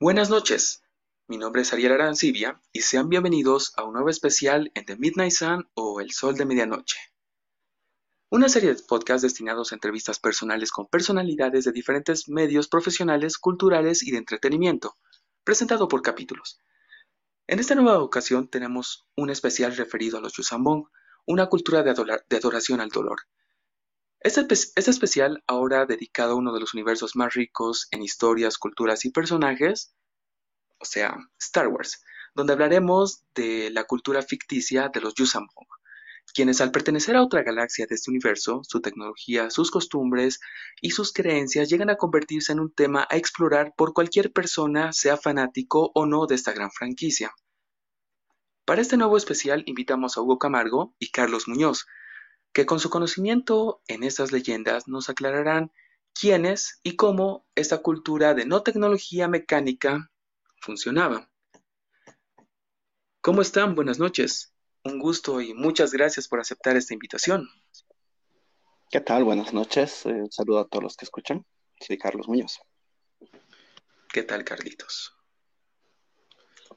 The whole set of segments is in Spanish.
Buenas noches, mi nombre es Ariel Arancibia y sean bienvenidos a un nuevo especial en The Midnight Sun o El Sol de Medianoche. Una serie de podcasts destinados a entrevistas personales con personalidades de diferentes medios profesionales, culturales y de entretenimiento, presentado por capítulos. En esta nueva ocasión tenemos un especial referido a los Yusambong, una cultura de, adoración al dolor. Este, especial, ahora dedicado a uno de los universos más ricos en historias, culturas y personajes, o sea, Star Wars, donde hablaremos de la cultura ficticia de los Yusambong, quienes al pertenecer a otra galaxia de este universo, su tecnología, sus costumbres y sus creencias llegan a convertirse en un tema a explorar por cualquier persona, sea fanático o no de esta gran franquicia. Para este nuevo especial invitamos a Hugo Camargo y Carlos Muñoz, que con su conocimiento en estas leyendas nos aclararán quién es y cómo esta cultura de no tecnología mecánica funcionaba. ¿Cómo están? Buenas noches. Un gusto y muchas gracias por aceptar esta invitación. ¿Qué tal? Buenas noches. Un eh, saludo a todos los que escuchan. Soy Carlos Muñoz. ¿Qué tal, Carlitos?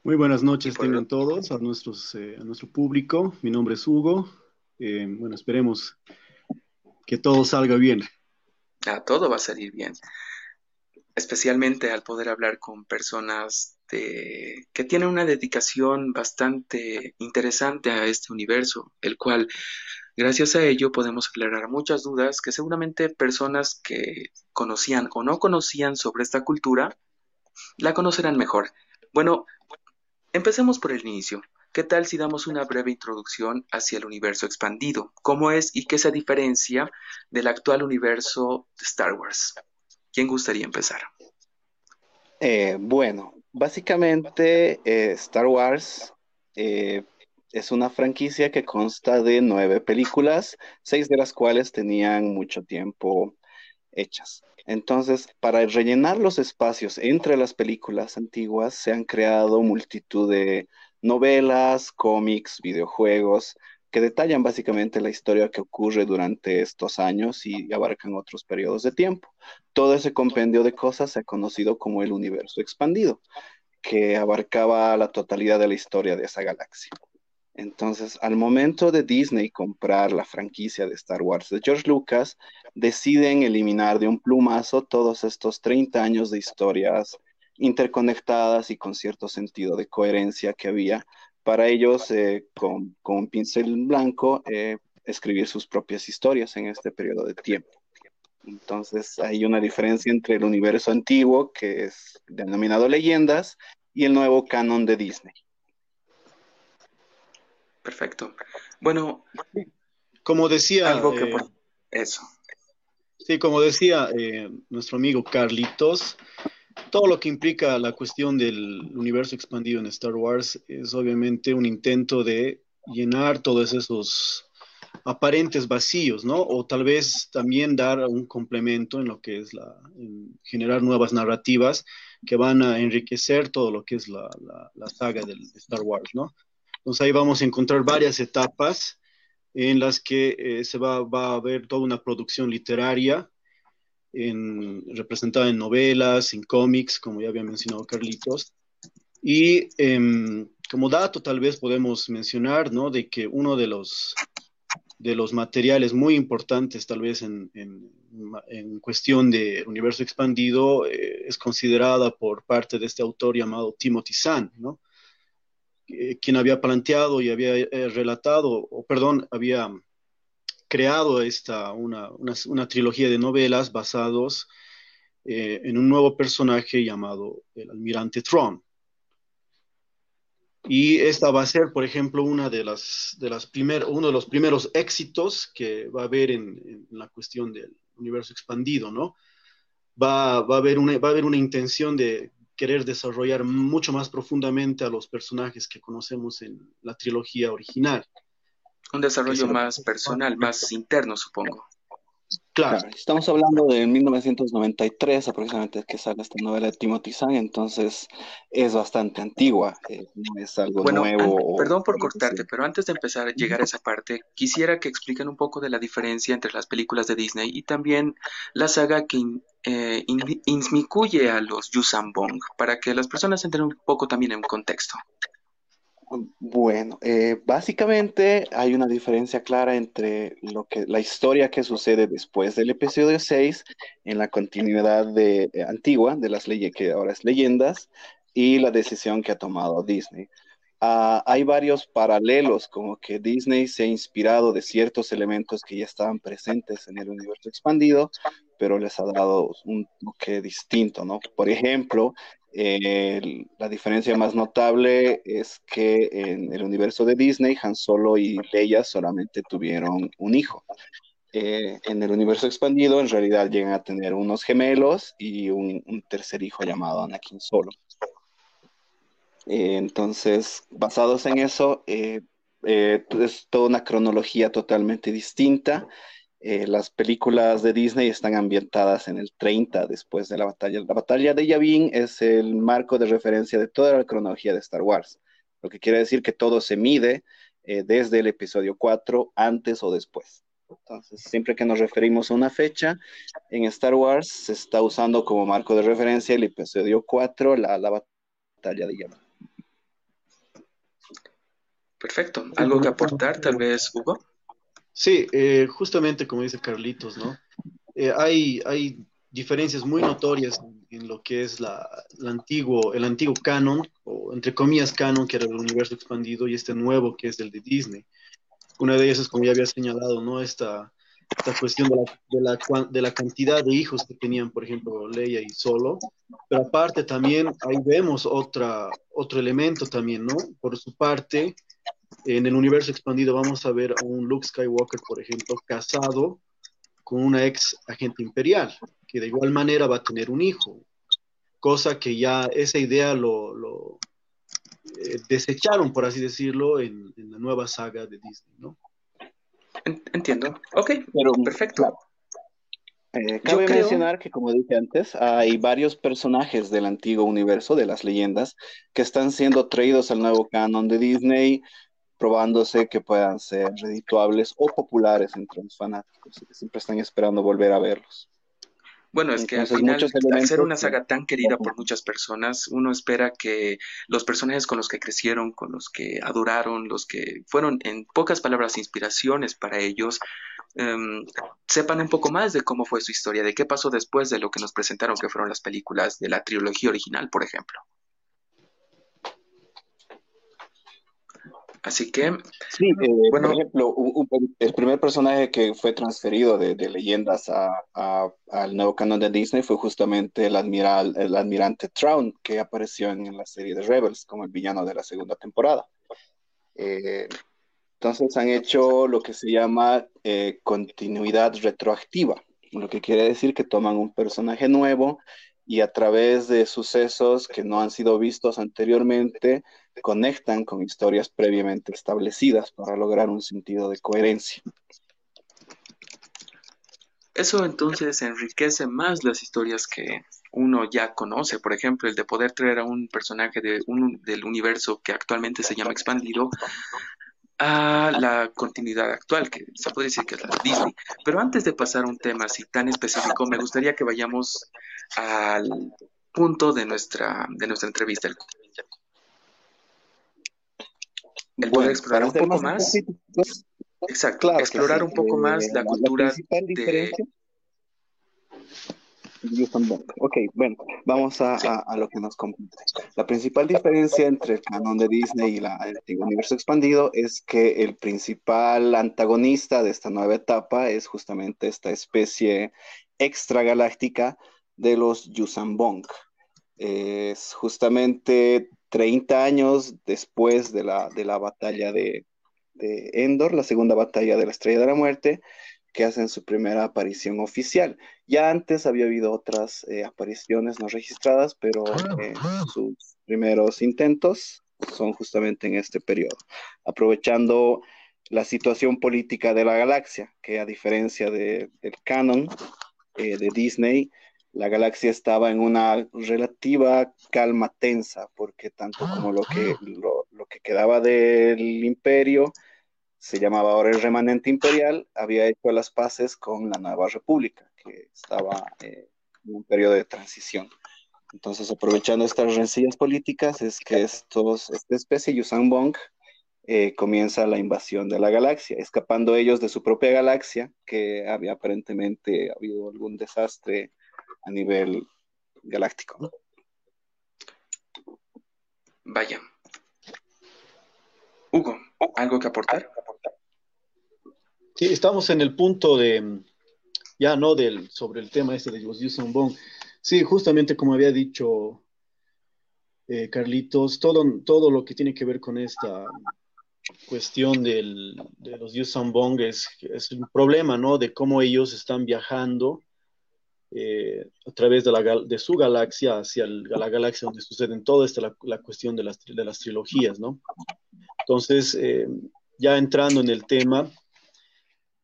Muy buenas noches tengan todos, a, nuestros, eh, a nuestro público. Mi nombre es Hugo. Eh, bueno, esperemos que todo salga bien. Ah, todo va a salir bien. Especialmente al poder hablar con personas que tienen una dedicación bastante interesante a este universo, el cual, gracias a ello, podemos aclarar muchas dudas que seguramente personas que conocían o no conocían sobre esta cultura la conocerán mejor. Bueno, Empecemos por el inicio. ¿Qué tal si damos una breve introducción hacia el universo expandido? ¿Cómo es y qué se diferencia del actual universo de Star Wars? ¿Quién gustaría empezar? Eh, bueno, básicamente eh, Star Wars eh, es una franquicia que consta de nueve películas, seis de las cuales tenían mucho tiempo hechas. Entonces, para rellenar los espacios entre las películas antiguas, se han creado multitud de novelas, cómics, videojuegos, que detallan básicamente la historia que ocurre durante estos años y abarcan otros periodos de tiempo. Todo ese compendio de cosas se ha conocido como el universo expandido, que abarcaba la totalidad de la historia de esa galaxia. Entonces, al momento de Disney comprar la franquicia de Star Wars de George Lucas, deciden eliminar de un plumazo todos estos 30 años de historias interconectadas y con cierto sentido de coherencia que había para ellos, eh, con, un pincel blanco, eh, escribir sus propias historias en este periodo de tiempo. Entonces, hay una diferencia entre el universo antiguo, que es denominado leyendas, y el nuevo canon de Disney. Perfecto. Bueno, como decía... Algo que eh, Eso. Sí, como decía eh, nuestro amigo Carlitos, todo lo que implica la cuestión del universo expandido en Star Wars es obviamente un intento de llenar todos esos aparentes vacíos, ¿no? O tal vez también dar un complemento en lo que es generar nuevas narrativas que van a enriquecer todo lo que es la, saga del Star Wars, ¿no? Entonces ahí vamos a encontrar varias etapas en las que eh, se va, a ver toda una producción literaria representada en novelas, en cómics, como ya había mencionado Carlitos. Y em, como dato tal vez podemos mencionar, ¿no? De que uno de los, de los materiales muy importantes tal vez en, en, cuestión de universo expandido eh, es considerada por parte de este autor llamado Timothy Zahn, ¿no? Eh, quien había planteado y había eh, relatado, o perdón, había creado esta, una, una, trilogía de novelas basados eh, en un nuevo personaje llamado el almirante Tron. Y esta va a ser, por ejemplo, una de las, de las uno de los primeros éxitos que va a haber en, en la cuestión del universo expandido, ¿no? Va, va, a haber una, va a haber una intención de, querer desarrollar mucho más profundamente a los personajes que conocemos en la trilogía original. Un desarrollo más personal, más interno, supongo. Claro. Estamos hablando de 1993 aproximadamente que sale esta novela de Timothy Zahn, entonces es bastante antigua, eh, no es algo nuevo. perdón por cortarte, pero antes de empezar a llegar a esa parte, quisiera que expliquen un poco de la diferencia entre las películas de Disney y también la saga que eh, insmicuye a los Yusan Bong, para que las personas entren un poco también en contexto. Bueno, eh, básicamente hay una diferencia clara entre lo que la historia que sucede después del episodio 6 en la continuidad de, eh, antigua de las leyes que ahora es leyendas y la decisión que ha tomado Disney. Ah, hay varios paralelos, como que Disney se ha inspirado de ciertos elementos que ya estaban presentes en el universo expandido, pero les ha dado un toque distinto, ¿no? Por ejemplo, la diferencia más notable es que en el universo de Disney, Han Solo y Leia solamente tuvieron un hijo. Eh, en el universo expandido, en realidad llegan a tener unos gemelos y un, tercer hijo llamado Anakin Solo. Eh, entonces, basados en eso, eh, es toda una cronología totalmente distinta eh, las películas de Disney están ambientadas en el 30 después de la batalla. La batalla de Yavin es el marco de referencia de toda la cronología de Star Wars, lo que quiere decir que todo se mide eh, desde el episodio 4, antes o después. Entonces, siempre que nos referimos a una fecha en Star Wars, se está usando como marco de referencia el episodio 4, la, la batalla de Yavin. Perfecto. ¿Algo que aportar, tal vez, Hugo? Sí, eh, justamente como dice Carlitos, ¿no? Eh, hay, hay diferencias muy notorias en, lo que es la, antiguo, el antiguo canon, o entre comillas canon, que era el universo expandido, y este nuevo, que es el de Disney. Una de ellas es, como ya había señalado, ¿no? Esta, esta cuestión de la, de, la, de la cantidad de hijos que tenían, por ejemplo, Leia y Solo. Pero aparte también ahí vemos otra, otro elemento también, ¿no? Por su parte, en el universo expandido vamos a ver a un Luke Skywalker, por ejemplo, casado con una ex agente imperial, que de igual manera va a tener un hijo, cosa que ya esa idea lo, eh, desecharon, por así decirlo, en, la nueva saga de Disney, ¿no? Entiendo. Ok, Pero, perfecto. Eh, cabe mencionar que, como dije antes, hay varios personajes del antiguo universo, de las leyendas, que están siendo traídos al nuevo canon de Disney, probándose que puedan ser redituables o populares entre los fanáticos, que siempre están esperando volver a verlos. Bueno, es que al final, al ser una saga tan querida por muchas personas, uno espera que los personajes con los que crecieron, con los que adoraron, los que fueron, en pocas palabras, inspiraciones para ellos, em, sepan un poco más de cómo fue su historia, de qué pasó después de lo que nos presentaron, que fueron las películas de la trilogía original, por ejemplo. Así que, sí, eh, bueno, por ejemplo, el primer personaje que fue transferido de, leyendas al nuevo canon de Disney fue justamente el, admiral, el almirante Traun, que apareció en, la serie de Rebels como el villano de la segunda temporada. Eh, entonces han hecho lo que se llama eh, continuidad retroactiva, lo que quiere decir que toman un personaje nuevo y a través de sucesos que no han sido vistos anteriormente, conectan con historias previamente establecidas para lograr un sentido de coherencia. Eso entonces enriquece más las historias que uno ya conoce, por ejemplo, el de poder traer a un personaje de un, del universo que actualmente se llama expandido a la continuidad actual, que se puede decir que es la Disney. Pero antes de pasar a un tema así tan específico, me gustaría que vayamos al punto de nuestra, de nuestra entrevista. El poder explorar un poco más. Exacto, explorar un poco más la cultura de, Ok, bueno, vamos a, lo que nos compete. La principal diferencia entre el canon de Disney y la, el universo expandido es que el principal antagonista de esta nueva etapa es justamente esta especie extragaláctica de los Yusambong. Es justamente 30 años después de la, de la batalla de, de Endor, la segunda batalla de la Estrella de la Muerte, que hacen su primera aparición oficial. Ya antes había habido otras eh, apariciones no registradas, pero eh, sus primeros intentos son justamente en este periodo, aprovechando la situación política de la galaxia, que a diferencia de, del canon eh, de Disney, la galaxia estaba en una relativa calma tensa, porque tanto como lo que, lo, que quedaba del imperio se llamaba ahora el remanente imperial, había hecho las paces con la nueva república, que estaba eh, en un periodo de transición. Entonces, aprovechando estas rencillas políticas, es que estos, esta especie, Yusan Bong, eh, comienza la invasión de la galaxia, escapando ellos de su propia galaxia, que había aparentemente habido algún desastre a nivel galáctico. Vaya. Hugo, ¿algo que aportar? Sí, estamos en el punto de, ya no del, sobre el tema este de los Yusan Bong. Sí, justamente como había dicho eh, Carlitos, todo, todo lo que tiene que ver con esta cuestión del, de los Yusan Bong es, es un problema, ¿no? De cómo ellos están viajando eh, a través de, la, de, su galaxia hacia la galaxia donde suceden toda esta la, cuestión de las, trilogías, ¿no? Entonces, eh, ya entrando en el tema,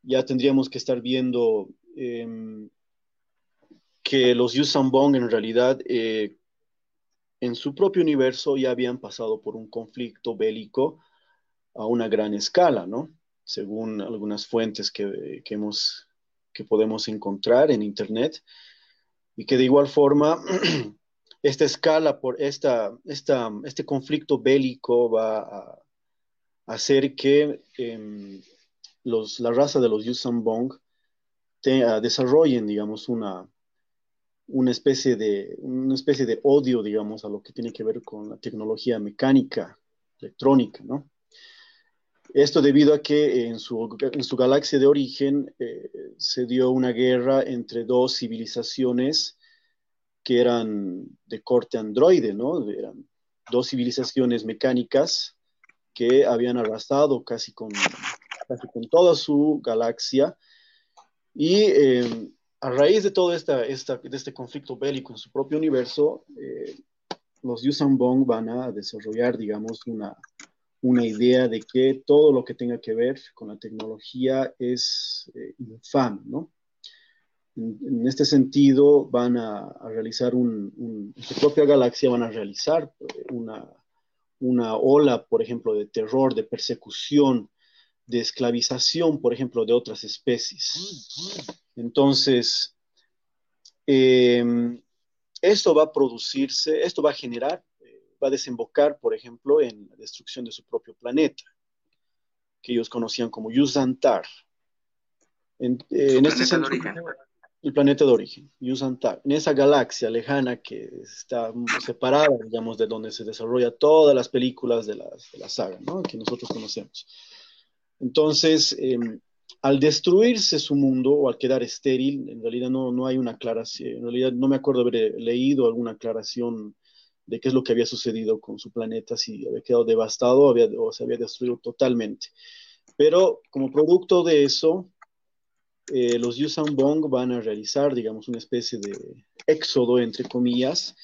ya tendríamos que estar viendo eh, que los Bong en realidad eh, en su propio universo ya habían pasado por un conflicto bélico a una gran escala, ¿no? Según algunas fuentes que, que hemos que podemos encontrar en Internet y que de igual forma esta escala, por esta, esta, este conflicto bélico va a hacer que eh, los, la raza de los Yusambong te, uh, desarrollen, digamos, una, una, especie de, una especie de odio, digamos, a lo que tiene que ver con la tecnología mecánica, electrónica, ¿no? Esto debido a que en su, en su galaxia de origen eh, se dio una guerra entre dos civilizaciones que eran de corte androide, ¿no? Eran dos civilizaciones mecánicas que habían arrasado casi con, casi con toda su galaxia. Y eh, a raíz de todo esta, esta, de este conflicto bélico en su propio universo, eh, los Bong van a desarrollar, digamos, una, una idea de que todo lo que tenga que ver con la tecnología es eh, infame, ¿no? En, este sentido, van a, realizar un, en su propia galaxia van a realizar eh, una, una ola, por ejemplo, de terror, de persecución, de esclavización, por ejemplo, de otras especies. Entonces, eh, esto va a producirse, esto va a generar va a desembocar, por ejemplo, en la destrucción de su propio planeta, que ellos conocían como Yusantar. En, eh, en este sentido, el planeta de origen, Yusantar, en esa galaxia lejana que está separada, digamos, de donde se desarrolla todas las películas de, las, de la saga, ¿no? que nosotros conocemos. Entonces, eh, al destruirse su mundo o al quedar estéril, en realidad no, no hay una aclaración, en realidad no me acuerdo haber leído alguna aclaración de qué es lo que había sucedido con su planeta, si había quedado devastado había, o se había destruido totalmente. Pero como producto de eso, eh, los Yusan Bong van a realizar, digamos, una especie de éxodo, entre comillas,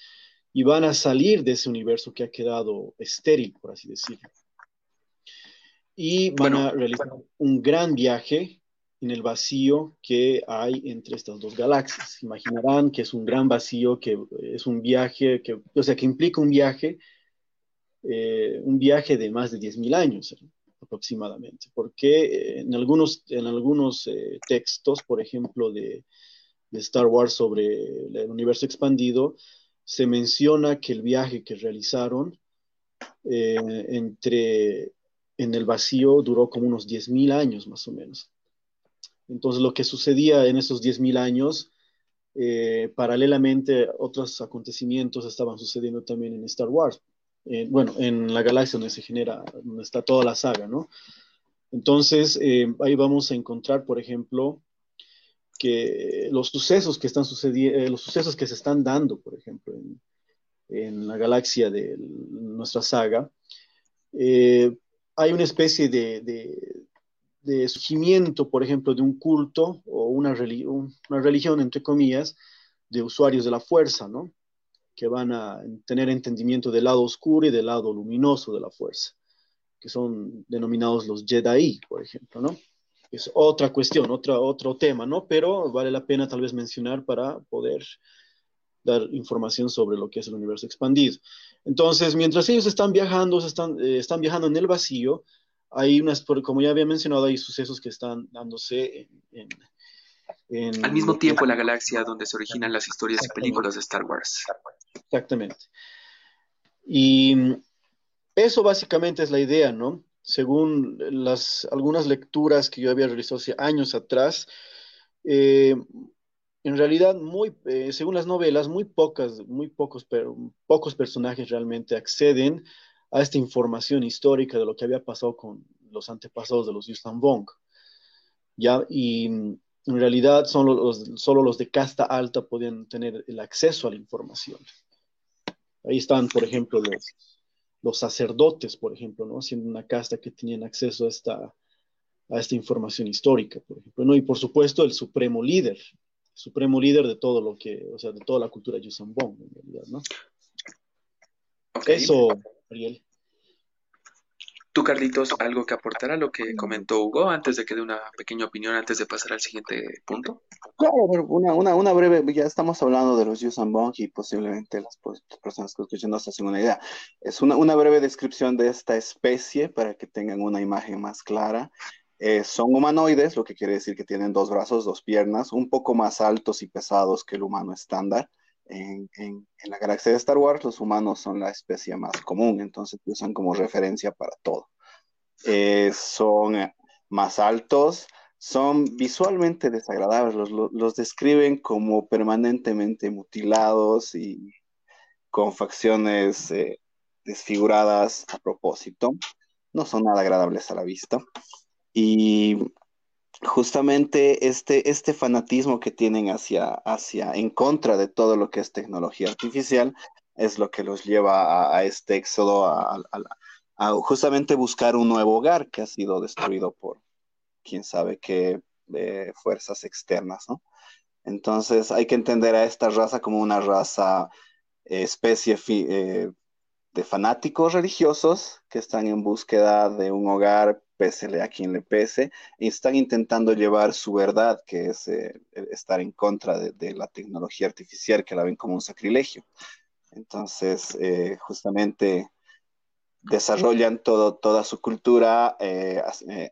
y van a salir de ese universo que ha quedado estéril, por así decirlo. Y van a realizar un gran viaje en el vacío que hay entre estas dos galaxias. Imaginarán que es un gran vacío, que es un viaje, que, o sea, que implica un viaje, eh, un viaje de más de 10.000 años aproximadamente, porque en algunos, en algunos eh, textos, por ejemplo, de, Star Wars sobre el universo expandido, se menciona que el viaje que realizaron eh, entre, en el vacío duró como unos 10.000 años más o menos. Entonces, lo que sucedía en esos 10.000 años, eh, paralelamente, otros acontecimientos estaban sucediendo también en Star Wars. Eh, bueno, en la galaxia donde se genera, donde está toda la saga, ¿no? Entonces, eh, ahí vamos a encontrar, por ejemplo, que los sucesos que están sucediendo, los sucesos que se están dando, por ejemplo, en, la galaxia de nuestra saga, hay una especie de, de surgimiento, por ejemplo, de un culto o una, una religión, entre comillas, de usuarios de la fuerza, ¿no? Que van a tener entendimiento del lado oscuro y del lado luminoso de la fuerza, que son denominados los Jedi, por ejemplo, ¿no? Es otra cuestión, otra, otro tema, ¿no? Pero vale la pena tal vez mencionar para poder dar información sobre lo que es el universo expandido. Entonces, mientras ellos están viajando, están, eh, están viajando en el vacío, hay unas, como ya había mencionado, hay sucesos que están dándose en, al mismo tiempo en la galaxia donde se originan las historias y películas de Star Wars. Exactamente. Y eso básicamente es la idea, ¿no? Según las, algunas lecturas que yo había realizado hace años atrás, eh, en realidad, muy, eh, según las novelas, muy pocas, muy pocos, pero, pocos personajes realmente acceden a esta información histórica de lo que había pasado con los antepasados de los Yustan Bong. ¿ya? Y en realidad solo los, solo los de casta alta podían tener el acceso a la información. Ahí están, por ejemplo, los, los sacerdotes, por ejemplo, ¿no? Siendo una casta que tenían acceso a esta, a esta información histórica, por ejemplo, ¿no? Y por supuesto el supremo líder, supremo líder de todo lo que, o sea, de toda la cultura Yusambong, en realidad, ¿no? Eso, Ariel. Tú, Carlitos, algo que aportar a lo que comentó Hugo antes de que dé una pequeña opinión antes de pasar al siguiente punto. Claro, una, una, una breve, ya estamos hablando de los Yusambong y posiblemente las personas que escuchan no se hacen una idea. Es una, una breve descripción de esta especie para que tengan una imagen más clara. Eh, son humanoides, lo que quiere decir que tienen dos brazos, dos piernas, un poco más altos y pesados que el humano estándar. En, en, en, la galaxia de Star Wars, los humanos son la especie más común, entonces usan como referencia para todo. Eh, son eh, más altos, son visualmente desagradables, los, los, describen como permanentemente mutilados y con facciones eh, desfiguradas a propósito. No son nada agradables a la vista. Y justamente este, este fanatismo que tienen hacia, hacia, en contra de todo lo que es tecnología artificial, es lo que los lleva a, este éxodo a, justamente buscar un nuevo hogar que ha sido destruido por quién sabe qué eh, fuerzas externas, ¿no? Entonces hay que entender a esta raza como una raza eh, especie eh, de fanáticos religiosos que están en búsqueda de un hogar pésele a quien le pese, y están intentando llevar su verdad, que es eh, estar en contra de, la tecnología artificial, que la ven como un sacrilegio. Entonces, eh, justamente desarrollan todo, toda su cultura eh, eh,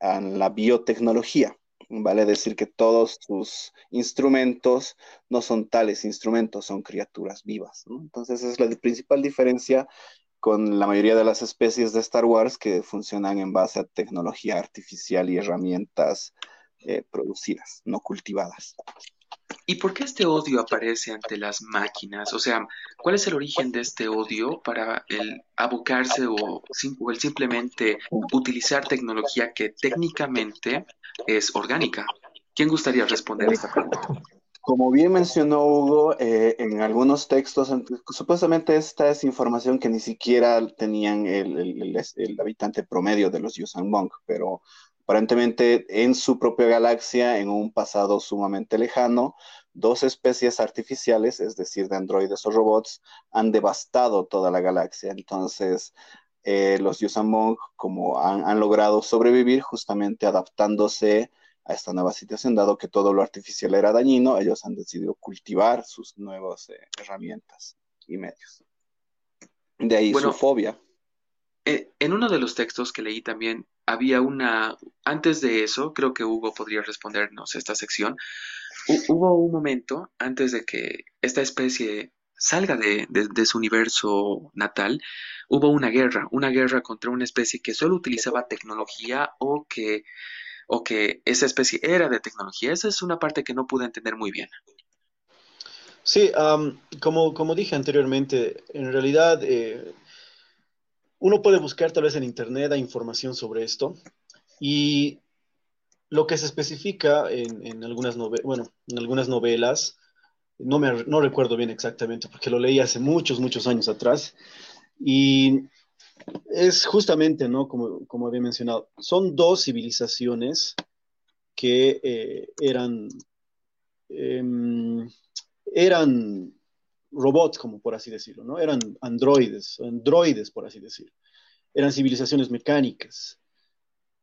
en la biotecnología. Vale decir que todos sus instrumentos no son tales instrumentos, son criaturas vivas. Entonces, es la principal diferencia con la mayoría de las especies de Star Wars que funcionan en base a tecnología artificial y herramientas eh, producidas, no cultivadas. ¿Y por qué este odio aparece ante las máquinas? O sea, ¿cuál es el origen de este odio para el abocarse o, o el simplemente utilizar tecnología que técnicamente es orgánica? ¿Quién gustaría responder esta pregunta? Como bien mencionó Hugo, eh, en algunos textos, supuestamente esta es información que ni siquiera tenían el, el, el habitante promedio de los Yuuzhan pero aparentemente en su propia galaxia, en un pasado sumamente lejano, dos especies artificiales, es decir, de androides o robots, han devastado toda la galaxia. Entonces, eh, los Yuuzhan como han, han logrado sobrevivir justamente adaptándose a esta nueva situación, dado que todo lo artificial era dañino, ellos han decidido cultivar sus nuevas eh, herramientas y medios. De ahí bueno, su fobia. Eh, en uno de los textos que leí también había una, antes de eso, creo que Hugo podría respondernos esta sección, hubo un momento antes de que esta especie salga de, de, de, su universo natal, hubo una guerra, una guerra contra una especie que solo utilizaba tecnología o que o que esa especie era de tecnología. Esa es una parte que no pude entender muy bien. Sí, um, como, como dije anteriormente, en realidad eh, uno puede buscar tal vez en Internet información sobre esto y lo que se especifica en, en algunas, novelas, bueno, en algunas novelas, no, me, no recuerdo bien exactamente porque lo leí hace muchos, muchos años atrás, y es justamente, ¿no? Como, como había mencionado, son dos civilizaciones que eh, eran, eh, eran robots, como por así decirlo, ¿no? Eran androides, androides, por así decirlo. eran civilizaciones mecánicas.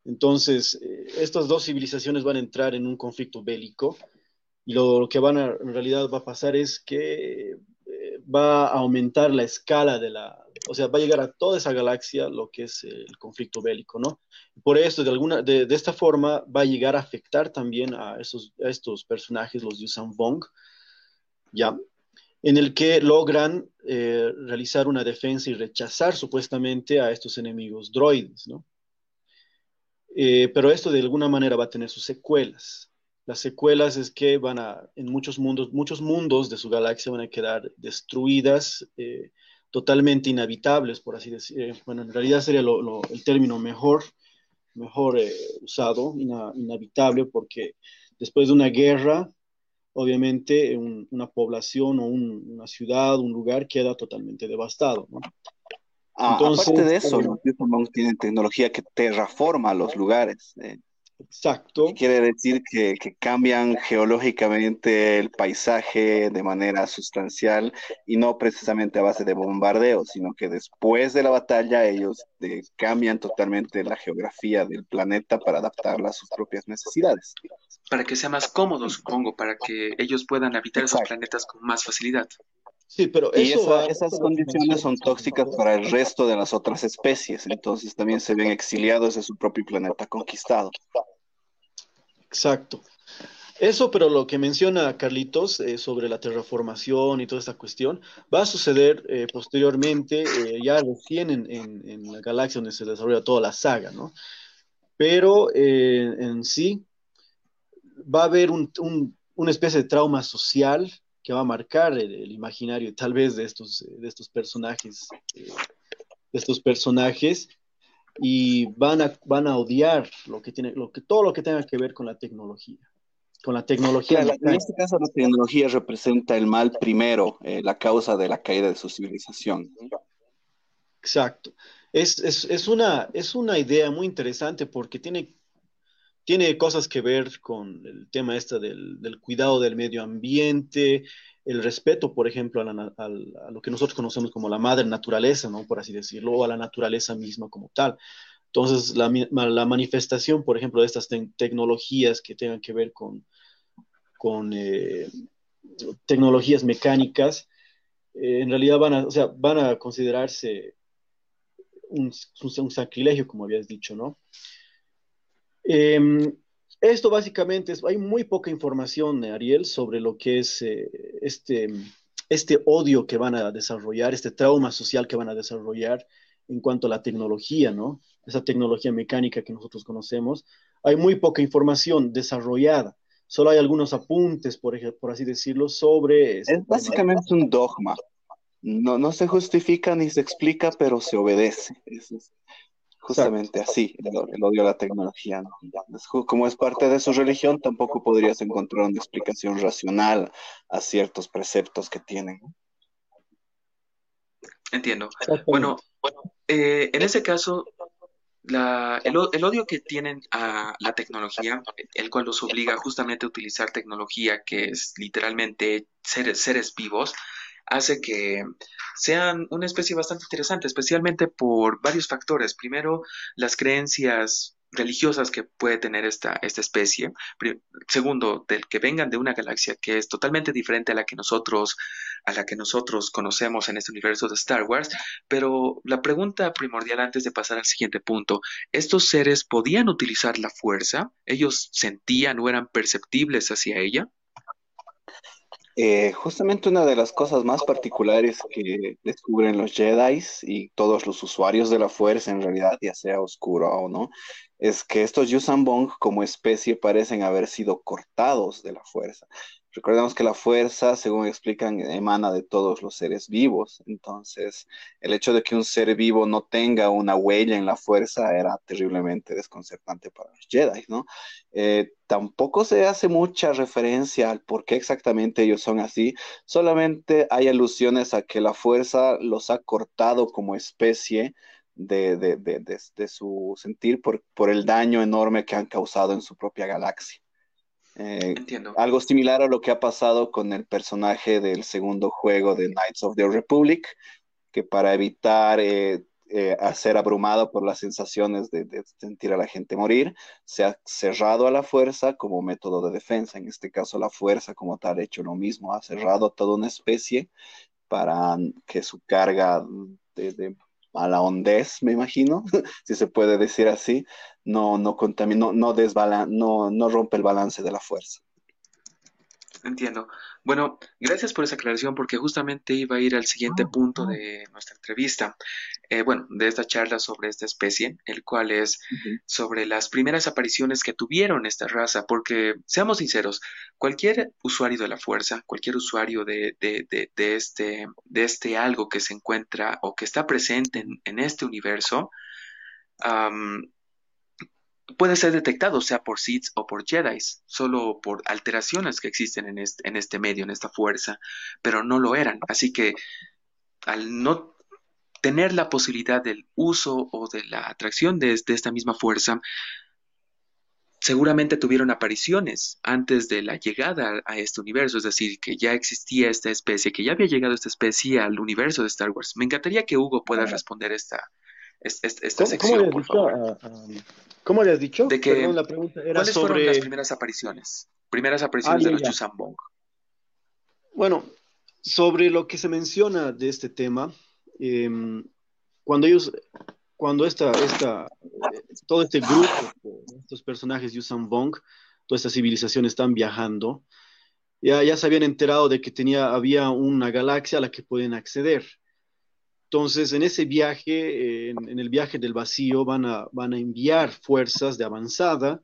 Entonces, eh, estas dos civilizaciones van a entrar en un conflicto bélico y lo, que van a, en realidad va a pasar es que eh, va a aumentar la escala de la, o sea, va a llegar a toda esa galaxia lo que es el conflicto bélico, ¿no? Por eso, de, alguna, de, esta forma, va a llegar a afectar también a, esos, estos personajes, los Yusan Bong, ¿ya? En el que logran eh, realizar una defensa y rechazar supuestamente a estos enemigos droides, ¿no? Eh, pero esto de alguna manera va a tener sus secuelas. Las secuelas es que van a, en muchos mundos, muchos mundos de su galaxia van a quedar destruidas, eh, totalmente inhabitables, por así decir. Eh, bueno, en realidad sería el término mejor, mejor usado, inhabitable, porque después de una guerra, obviamente una población o una ciudad, un lugar queda totalmente devastado. ¿no? Ah, aparte de eso, los tienen tecnología que terraforma los lugares. Eh. Exacto. Quiere decir que, cambian geológicamente el paisaje de manera sustancial y no precisamente a base de bombardeo, sino que después de la batalla ellos eh, cambian totalmente la geografía del planeta para adaptarla a sus propias necesidades. Para que sea más cómodo, supongo, para que ellos puedan habitar esos planetas con más facilidad. Sí, pero y esas condiciones son tóxicas para el resto de las otras especies, entonces también se ven exiliados de su propio planeta conquistado. Exacto. Eso, pero lo que menciona Carlitos eh, sobre la terraformación y toda esta cuestión, va a suceder eh, posteriormente, eh, ya recién en, en, la galaxia donde se desarrolla toda la saga, ¿no? Pero en sí va a haber un, un, una especie de trauma social que va a marcar el, imaginario tal vez de estos, de estos personajes, eh, de estos personajes, y van a, van a odiar lo que tiene, lo que, todo lo que tenga que ver con la tecnología. Con la tecnología. en este caso, la tecnología representa el mal primero, eh, la causa de la caída de su civilización. Exacto. Es, es, es, una, es una idea muy interesante porque tiene tiene cosas que ver con el tema este del, cuidado del medio ambiente, el respeto, por ejemplo, a, lo que nosotros conocemos como la madre naturaleza, ¿no? Por así decirlo, o a la naturaleza misma como tal. Entonces, la, manifestación, por ejemplo, de estas tecnologías que tengan que ver con, eh, tecnologías mecánicas, eh, en realidad van a, o sea, van a considerarse un, un sacrilegio, como habías dicho, ¿no? Em, esto básicamente es, hay muy poca información, Ariel, sobre lo que es eh, este, este odio que van a desarrollar, este trauma social que van a desarrollar en cuanto a la tecnología, ¿no? Esa tecnología mecánica que nosotros conocemos. Hay muy poca información desarrollada. Solo hay algunos apuntes, por, por así decirlo, sobre... Este es básicamente un dogma. No, no se justifica ni se explica, pero se obedece. Es justamente así, el, odio a la tecnología. Como es parte de su religión, tampoco podrías encontrar una explicación racional a ciertos preceptos que tienen. Entiendo. Bueno, eh, en ese caso, el, odio que tienen a la tecnología, el cual los obliga justamente a utilizar tecnología que es literalmente seres, seres vivos, hace que sean una especie bastante interesante, especialmente por varios factores. Primero, las creencias religiosas que puede tener esta, esta especie. Segundo, del que vengan de una galaxia que es totalmente diferente a la que nosotros a la que nosotros conocemos en este universo de Star Wars, pero la pregunta primordial antes de pasar al siguiente punto, ¿estos seres podían utilizar la fuerza? ¿Ellos sentían o eran perceptibles hacia ella? Eh, justamente una de las cosas más particulares que descubren los Jedi y todos los usuarios de la fuerza, en realidad, ya sea oscuro o no, es que estos Yusan Bong como especie parecen haber sido cortados de la fuerza. Recordemos que la fuerza, según explican, emana de todos los seres vivos. Entonces, el hecho de que un ser vivo no tenga una huella en la fuerza era terriblemente desconcertante para los Jedi, ¿no? Eh, tampoco se hace mucha referencia al por qué exactamente ellos son así. Solamente hay alusiones a que la fuerza los ha cortado como especie de, de, su sentir por, por el daño enorme que han causado en su propia galaxia. Eh, Entiendo. Algo similar a lo que ha pasado con el personaje del segundo juego de Knights of the Republic, que para evitar eh, eh, a ser abrumado por las sensaciones de, de, sentir a la gente morir, se ha cerrado a la fuerza como método de defensa. En este caso, la fuerza como tal ha hecho lo mismo, ha cerrado a toda una especie para que su carga de, de a la hondez, me imagino, si se puede decir así, no, no contamina, no, no, no, no rompe el balance de la fuerza. Entiendo. Bueno, gracias por esa aclaración porque justamente iba a ir al siguiente ah, punto ah. de nuestra entrevista, eh, bueno, de esta charla sobre esta especie, el cual es sobre las primeras apariciones que tuvieron esta raza, porque seamos sinceros, cualquier usuario de la fuerza, cualquier usuario de, de, de, este, de este algo que se encuentra o que está presente en, en este universo, puede ser detectado, sea por Sith o por Jedi, solo por alteraciones que existen en este, en este medio, en esta fuerza, pero no lo eran. Así que al no tener la posibilidad del uso o de la atracción de, esta misma fuerza, seguramente tuvieron apariciones antes de la llegada a este universo, es decir, que ya existía esta especie, que ya había llegado esta especie al universo de Star Wars. Me encantaría que Hugo pueda responder esta, esta, sección, por favor. ¿Cómo le has dicho? De que, la pregunta era ¿Cuáles fueron las primeras apariciones? Primeras apariciones ah, de los Chusambong. Bueno, sobre lo que se menciona de este tema, em, cuando ellos, cuando esta, esta, todo este grupo, estos personajes Yusambong, toda esta civilización están viajando, ya, ya se habían enterado de que tenía, había una galaxia a la que pueden acceder. Entonces, en ese viaje, en, el viaje del vacío, van a, van a enviar fuerzas de avanzada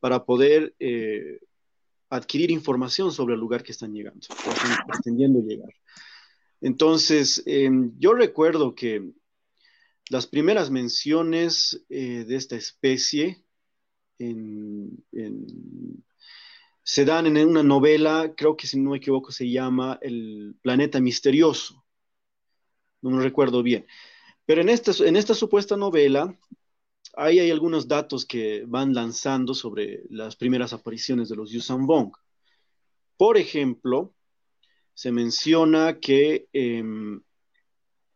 para poder eh, adquirir información sobre el lugar que están llegando, pretendiendo llegar. Entonces, em, yo recuerdo que las primeras menciones eh, de esta especie se dan en una novela, creo que si no me equivoco se llama El planeta misterioso no me recuerdo bien. Pero en esta, en esta supuesta novela, ahí hay algunos datos que van lanzando sobre las primeras apariciones de los Yusan Bong. Por ejemplo, se menciona que em,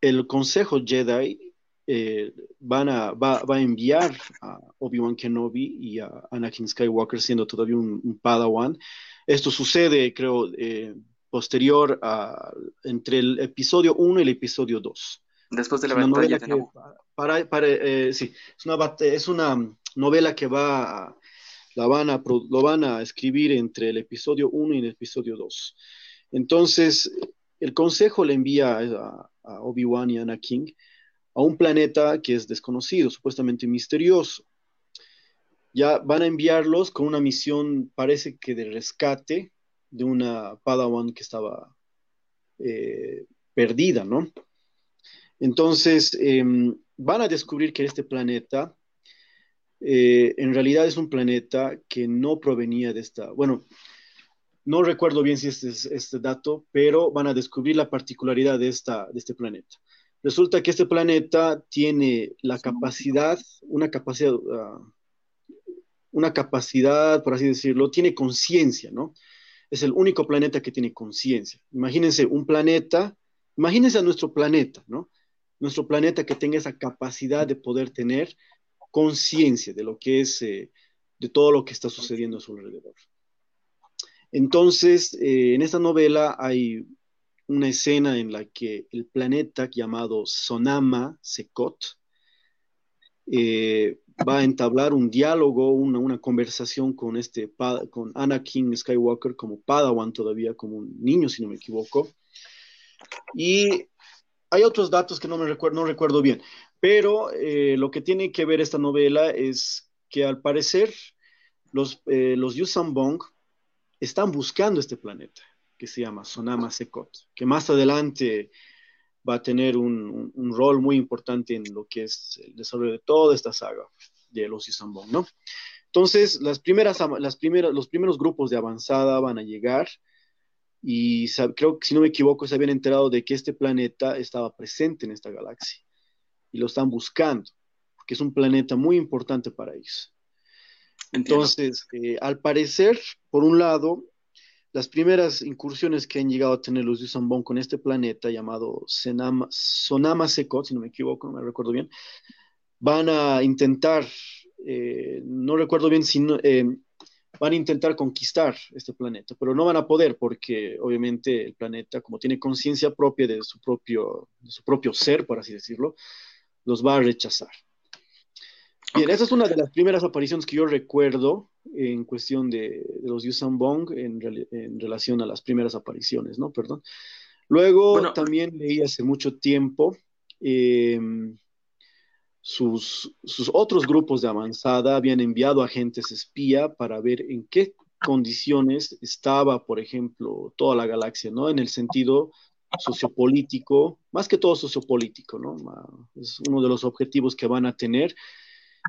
el Consejo Jedi eh, van a, va, a enviar a Obi-Wan Kenobi y a Anakin Skywalker siendo todavía un, Padawan. Esto sucede, creo, eh, posterior a, entre el episodio 1 y el episodio 2. Después de la batalla de para, para, eh, sí, es una, es una novela que va la van a, lo van a escribir entre el episodio 1 y el episodio 2. Entonces, el consejo le envía a, Obi-Wan y Anakin a un planeta que es desconocido, supuestamente misterioso. Ya van a enviarlos con una misión, parece que de rescate, de una Padawan que estaba eh, perdida, ¿no? Entonces, em, van a descubrir que este planeta eh, en realidad es un planeta que no provenía de esta, bueno, no recuerdo bien si este es este dato, pero van a descubrir la particularidad de, esta, de este planeta. Resulta que este planeta tiene la capacidad, una capacidad, ah, una capacidad, por así decirlo, tiene conciencia, ¿no? es el único planeta que tiene conciencia. Imagínense un planeta, imagínense a nuestro planeta, ¿no? Nuestro planeta que tenga esa capacidad de poder tener conciencia de lo que es, eh, de todo lo que está sucediendo a su alrededor. Entonces, eh, en esta novela hay una escena en la que el planeta llamado Sonama Secot eh, va a entablar un diálogo, una, conversación con, este, con Anakin Skywalker como Padawan todavía, como un niño, si no me equivoco. Y hay otros datos que no me recuerdo, no recuerdo bien, pero eh, lo que tiene que ver esta novela es que al parecer los, eh, los Yusan Bong están buscando este planeta que se llama Sonama Sekot, que más adelante va a tener un, rol muy importante en lo que es el desarrollo de toda esta saga de los Isambon, ¿no? Entonces, las primeras, las primeras, los primeros grupos de avanzada van a llegar y creo que, si no me equivoco, se habían enterado de que este planeta estaba presente en esta galaxia y lo están buscando, porque es un planeta muy importante para ellos. Entonces, eh, al parecer, por un lado, las primeras incursiones que han llegado a tener los Yusambon con este planeta llamado Sonama Secot, si no me equivoco, no me recuerdo bien, van a intentar, eh, no recuerdo bien si eh, van a intentar conquistar este planeta, pero no van a poder porque obviamente el planeta, como tiene conciencia propia de su propio, de su propio ser, por así decirlo, los va a rechazar. Bien, esa es una de las primeras apariciones que yo recuerdo en cuestión de, los Yusan Bong en, en, relación a las primeras apariciones, ¿no? Perdón. Luego también leí hace mucho tiempo em, sus, sus, otros grupos de avanzada habían enviado agentes espía para ver en qué condiciones estaba, por ejemplo, toda la galaxia, ¿no? En el sentido sociopolítico, más que todo sociopolítico, ¿no? Es uno de los objetivos que van a tener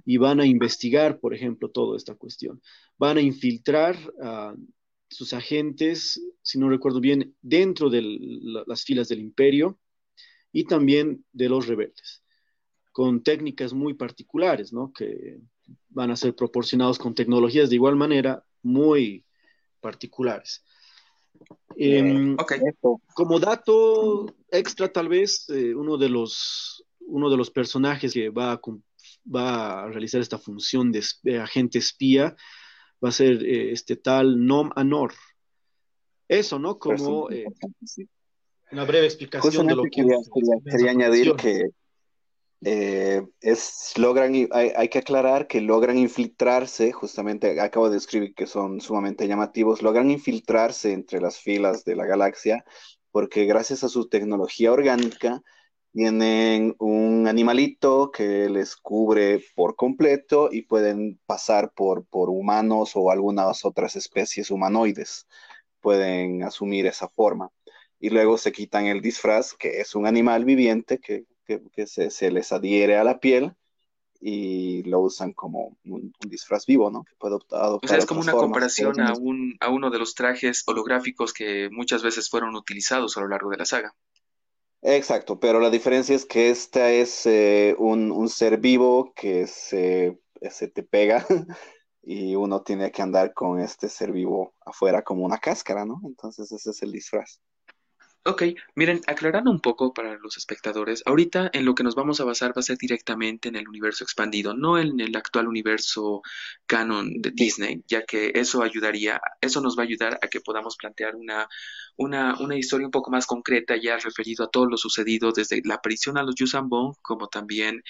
y van a investigar, por ejemplo, toda esta cuestión. Van a infiltrar a sus agentes, si no recuerdo bien, dentro de las filas del imperio y también de los rebeldes, con técnicas muy particulares, ¿no? Que van a ser proporcionados con tecnologías de igual manera muy particulares. Em, como dato extra, tal vez, eh, uno, de los, uno de los personajes que va a, va a realizar esta función de, agente espía va a ser eh, este tal Nom Anor. Eso, ¿no? Como eh, una breve explicación de lo que... Quería, quería, añadir que eh, es, logran, hay, hay, que aclarar que logran infiltrarse, justamente acabo de escribir que son sumamente llamativos, logran infiltrarse entre las filas de la galaxia porque gracias a su tecnología orgánica tienen un animalito que les cubre por completo y pueden pasar por, por humanos o algunas otras especies humanoides. Pueden asumir esa forma. Y luego se quitan el disfraz, que es un animal viviente que, se, les adhiere a la piel y lo usan como un, disfraz vivo, ¿no? Que puede adoptar. O sea, es como una comparación a, un, a uno de los trajes holográficos que muchas veces fueron utilizados a lo largo de la saga. Exacto, pero la diferencia es que esta es eh, un, ser vivo que se, se te pega y uno tiene que andar con este ser vivo afuera como una cáscara, ¿no? Entonces ese es el disfraz. Ok, miren, aclarando un poco para los espectadores, ahorita en lo que nos vamos a basar va a ser directamente en el universo expandido, no en el actual universo canon de Disney, ya que eso ayudaría, eso nos va a ayudar a que podamos plantear una, una, una historia un poco más concreta ya referido a todo lo sucedido desde la aparición a los Yusambong como también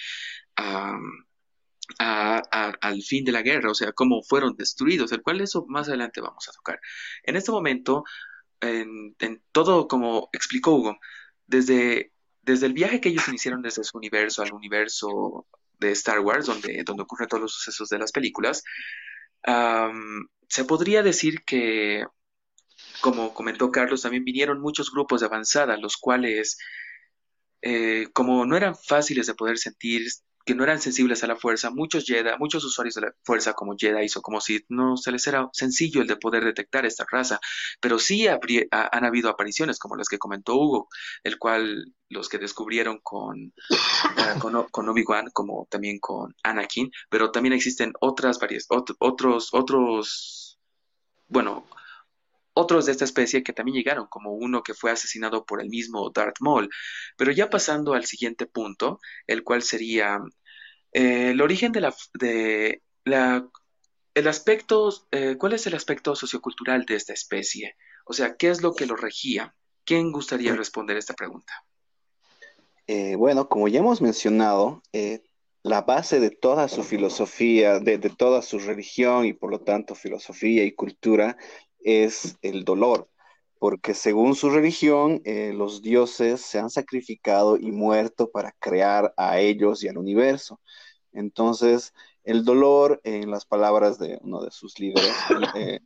al fin de la guerra, o sea, cómo fueron destruidos, el cual eso más adelante vamos a tocar. En este momento en, todo, como explicó Hugo, desde, desde el viaje que ellos iniciaron desde su universo al universo de Star Wars, donde, donde ocurren todos los sucesos de las películas, se podría decir que, como comentó Carlos, también vinieron muchos grupos de avanzada, los cuales, eh, como no eran fáciles de poder sentir, que no eran sensibles a la fuerza, muchos Jedi, muchos usuarios de la fuerza como Jedi o como Sith, no se les era sencillo el de poder detectar esta raza, pero sí han habido apariciones como las que comentó Hugo, el cual los que descubrieron con, ah, con, Obi-Wan, como también con Anakin, pero también existen otras varias, otros, otros, bueno, otros de esta especie que también llegaron, como uno que fue asesinado por el mismo Darth Maul. Pero ya pasando al siguiente punto, el cual sería eh, el origen de la, de la el aspecto, eh, ¿cuál es el aspecto sociocultural de esta especie? O sea, ¿qué es lo que lo regía? ¿Quién gustaría responder esta pregunta? Eh, bueno, como ya hemos mencionado, la base de toda su filosofía, de, toda su religión y por lo tanto filosofía y cultura es el dolor, porque según su religión, los dioses se han sacrificado y muerto para crear a ellos y al universo. Entonces, el dolor, en las palabras de uno de sus líderes, eh,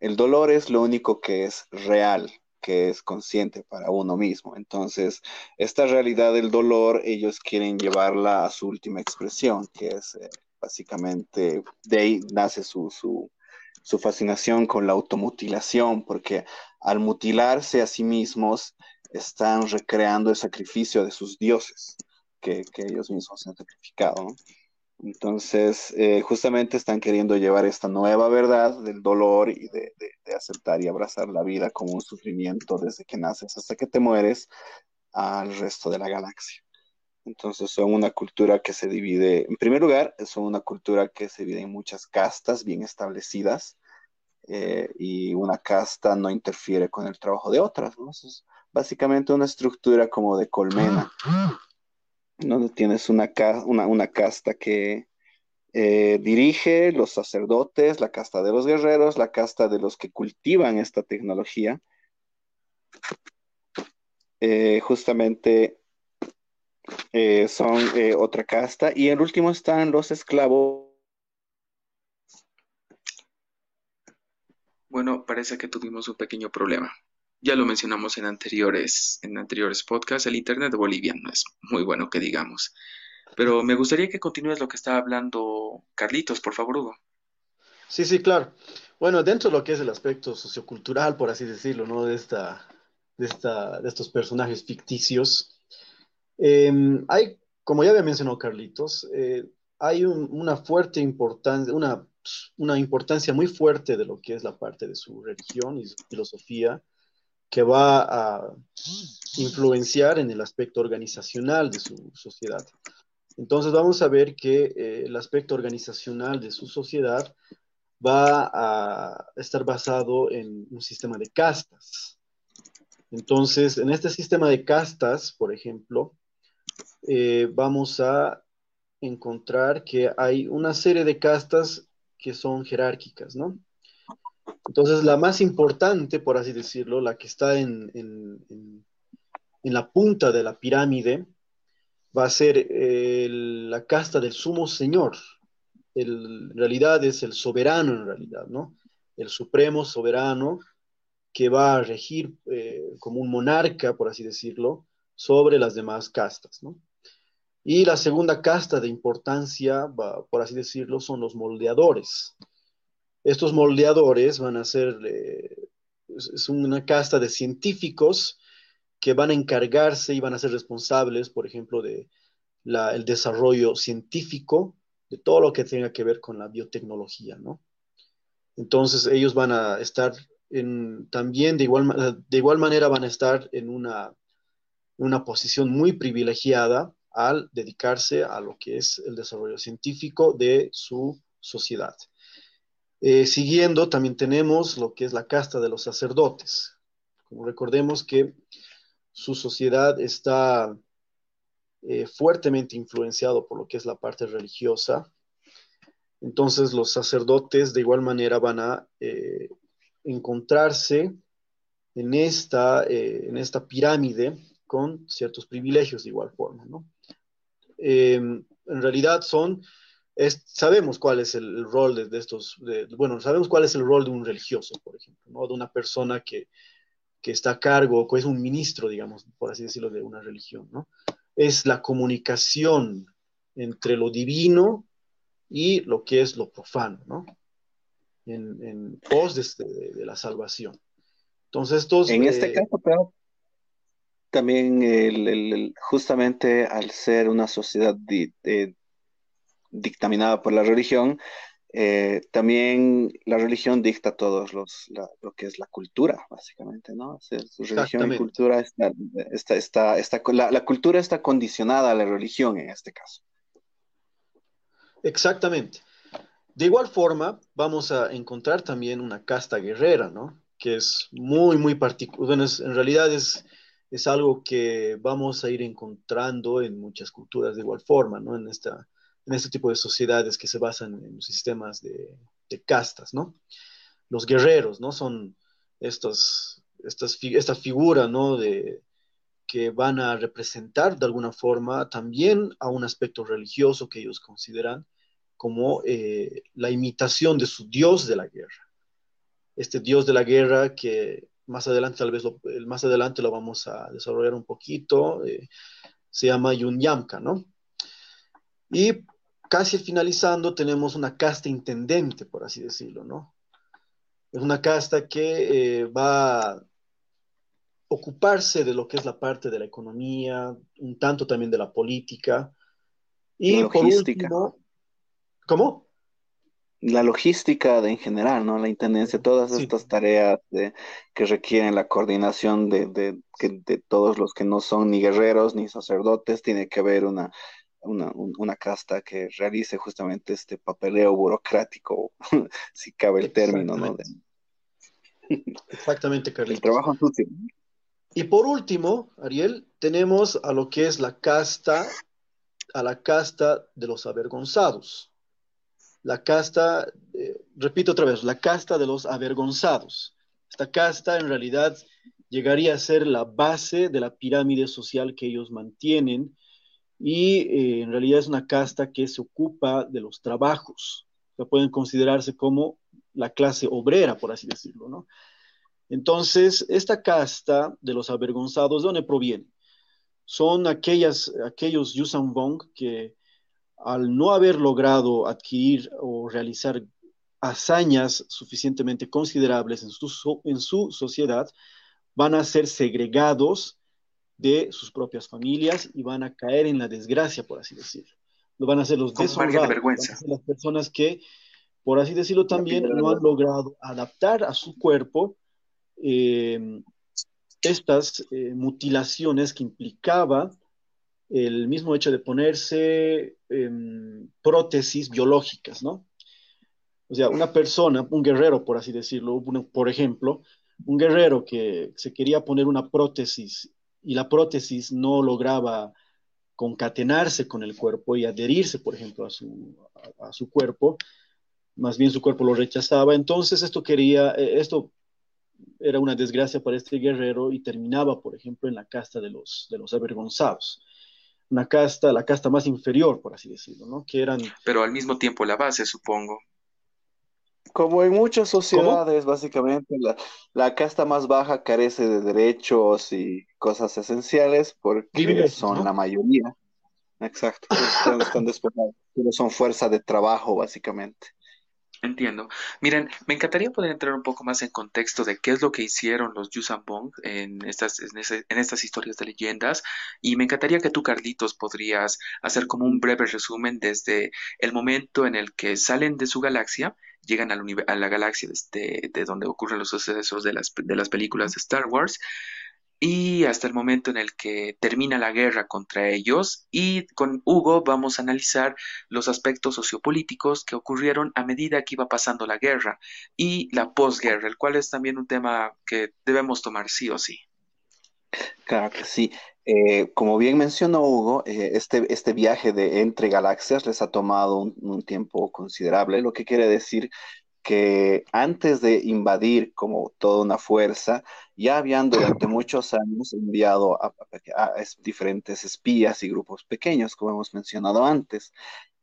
el dolor es lo único que es real, que es consciente para uno mismo. Entonces, esta realidad del dolor, ellos quieren llevarla a su última expresión, que es eh, básicamente, de ahí nace su, su, su fascinación con la automutilación, porque al mutilarse a sí mismos, están recreando el sacrificio de sus dioses que, ellos mismos han sacrificado. Entonces, eh, justamente están queriendo llevar esta nueva verdad del dolor y de, aceptar y abrazar la vida como un sufrimiento desde que naces hasta que te mueres al resto de la galaxia. Entonces son una cultura que se divide, en primer lugar, son una cultura que se divide en muchas castas bien establecidas eh, y una casta no interfiere con el trabajo de otras. Es básicamente una estructura como de colmena donde tienes una, una, casta que eh, dirige los sacerdotes, la casta de los guerreros, la casta de los que cultivan esta tecnología. Eh, justamente eh, son otra casta. Y el último están los esclavos. Bueno, parece que tuvimos un pequeño problema. Ya lo mencionamos en anteriores, en anteriores podcasts, el Internet de Bolivia no es muy bueno que digamos. Pero me gustaría que continúes lo que estaba hablando Carlitos, por favor, Hugo. Sí, sí, claro. Bueno, dentro de lo que es el aspecto sociocultural, por así decirlo, ¿no? De, esta, de, esta, de estos personajes ficticios, em, hay, como ya había mencionado Carlitos, eh, hay una fuerte importancia, una, una importancia muy fuerte de lo que es la parte de su religión y su filosofía que va a influenciar en el aspecto organizacional de su sociedad. Entonces vamos a ver que eh, el aspecto organizacional de su sociedad va a estar basado en un sistema de castas. Entonces, en este sistema de castas, por ejemplo, eh, vamos a encontrar que hay una serie de castas que son jerárquicas, ¿no? Entonces, la más importante, por así decirlo, la que está en, la punta de la pirámide, va a ser la casta del sumo señor. en realidad es el soberano, en realidad, ¿no? El supremo soberano que va a regir eh, como un monarca, por así decirlo, sobre las demás castas, ¿no? Y la segunda casta de importancia, por así decirlo, son los moldeadores. Estos moldeadores van a ser, eh, es una casta de científicos que van a encargarse y van a ser responsables, por ejemplo, de el desarrollo científico de todo lo que tenga que ver con la biotecnología, ¿no? Entonces ellos van a estar en, también de igual, de igual manera van a estar en una, una posición muy privilegiada al dedicarse a lo que es el desarrollo científico de su sociedad. Eh, siguiendo, también tenemos lo que es la casta de los sacerdotes. Como recordemos que su sociedad está eh, fuertemente influenciado por lo que es la parte religiosa. Entonces los sacerdotes de igual manera van a eh, encontrarse en esta, en esta pirámide con ciertos privilegios de igual forma. En realidad son sabemos cuál es el, rol de, estos, bueno, sabemos cuál es el rol de un religioso, por ejemplo, ¿no? de una persona que, que está a cargo, que es un ministro, digamos, por así decirlo, de una religión, ¿no? Es la comunicación entre lo divino y lo que es lo profano, ¿no? En, pos de, este, de, la salvación. Entonces, estos... En este eh, caso, pero también el, justamente al ser una sociedad de, dictaminada por la religión, eh, también la religión dicta todos los, lo que es la cultura, básicamente, ¿no? religión y cultura está, está, está, la, la, cultura está condicionada a la religión en este caso. Exactamente. De igual forma, vamos a encontrar también una casta guerrera, ¿no? Que es muy, muy particular. Bueno, en realidad es, es algo que vamos a ir encontrando en muchas culturas de igual forma, ¿no? En esta, en este tipo de sociedades que se basan en sistemas de, castas, ¿no? Los guerreros, ¿no? Son estos, estas, esta figura, ¿no? De, que van a representar de alguna forma también a un aspecto religioso que ellos consideran como eh, la imitación de su dios de la guerra. Este dios de la guerra que más adelante, tal vez lo, más adelante lo vamos a desarrollar un poquito, eh, se llama Yunyamka, ¿no? Y casi finalizando tenemos una casta intendente, por así decirlo, ¿no? Es una casta que eh, va a ocuparse de lo que es la parte de la economía, un tanto también de la política. Y por último, ¿Cómo? La logística de, en general, ¿no? La intendencia, todas estas tareas que requieren la coordinación de, de, de, todos los que no son ni guerreros ni sacerdotes, tiene que haber una, una, una casta que realice justamente este papeleo burocrático, si cabe el término, ¿no? Exactamente, Carlos. El trabajo sucio. Y por último, Ariel, tenemos a lo que es la casta, a la casta de los avergonzados. La casta, eh, repito otra vez, la casta de los avergonzados. Esta casta en realidad llegaría a ser la base de la pirámide social que ellos mantienen y eh, en realidad es una casta que se ocupa de los trabajos. O pueden considerarse como la clase obrera, por así decirlo, ¿no? Entonces, esta casta de los avergonzados, ¿de dónde proviene? Son aquellas, aquellos Bong que al no haber logrado adquirir o realizar hazañas suficientemente considerables en su, en su sociedad, van a ser segregados de sus propias familias y van a caer en la desgracia, por así decirlo. Lo van a ser los deshonrados, de las personas que, por así decirlo, también no han logrado adaptar a su cuerpo eh, estas eh, mutilaciones que implicaba el mismo hecho de ponerse em, prótesis biológicas, ¿no? O sea, una persona, un guerrero, por así decirlo, por ejemplo, un guerrero que se quería poner una prótesis y la prótesis no lograba concatenarse con el cuerpo y adherirse, por ejemplo, a su, a su cuerpo, más bien su cuerpo lo rechazaba, entonces esto quería, eh, esto era una desgracia para este guerrero y terminaba, por ejemplo, en la casta de los, de los avergonzados. Una casta, la casta más inferior, por así decirlo, ¿no? Que eran... Pero al mismo tiempo la base, supongo. Como en muchas sociedades, básicamente, la, casta más baja carece de derechos y cosas esenciales porque son la mayoría. Exacto, están, están pero son fuerza de trabajo, básicamente. Entiendo. Miren, me encantaría poder entrar un poco más en contexto de qué es lo que hicieron los Yusambong en estas, en, estas historias de leyendas y me encantaría que tú, Carlitos, podrías hacer como un breve resumen desde el momento en el que salen de su galaxia, llegan a la galaxia de, de donde ocurren los sucesos de las, de las películas de Star Wars y hasta el momento en el que termina la guerra contra ellos y con Hugo vamos a analizar los aspectos sociopolíticos que ocurrieron a medida que iba pasando la guerra y la posguerra, el cual es también un tema que debemos tomar sí o sí. Claro que sí. Eh, como bien mencionó Hugo, eh, este, este viaje de entre galaxias les ha tomado un, un tiempo considerable, lo que quiere decir que antes de invadir como toda una fuerza, ya habían durante muchos años enviado a, diferentes espías y grupos pequeños, como hemos mencionado antes.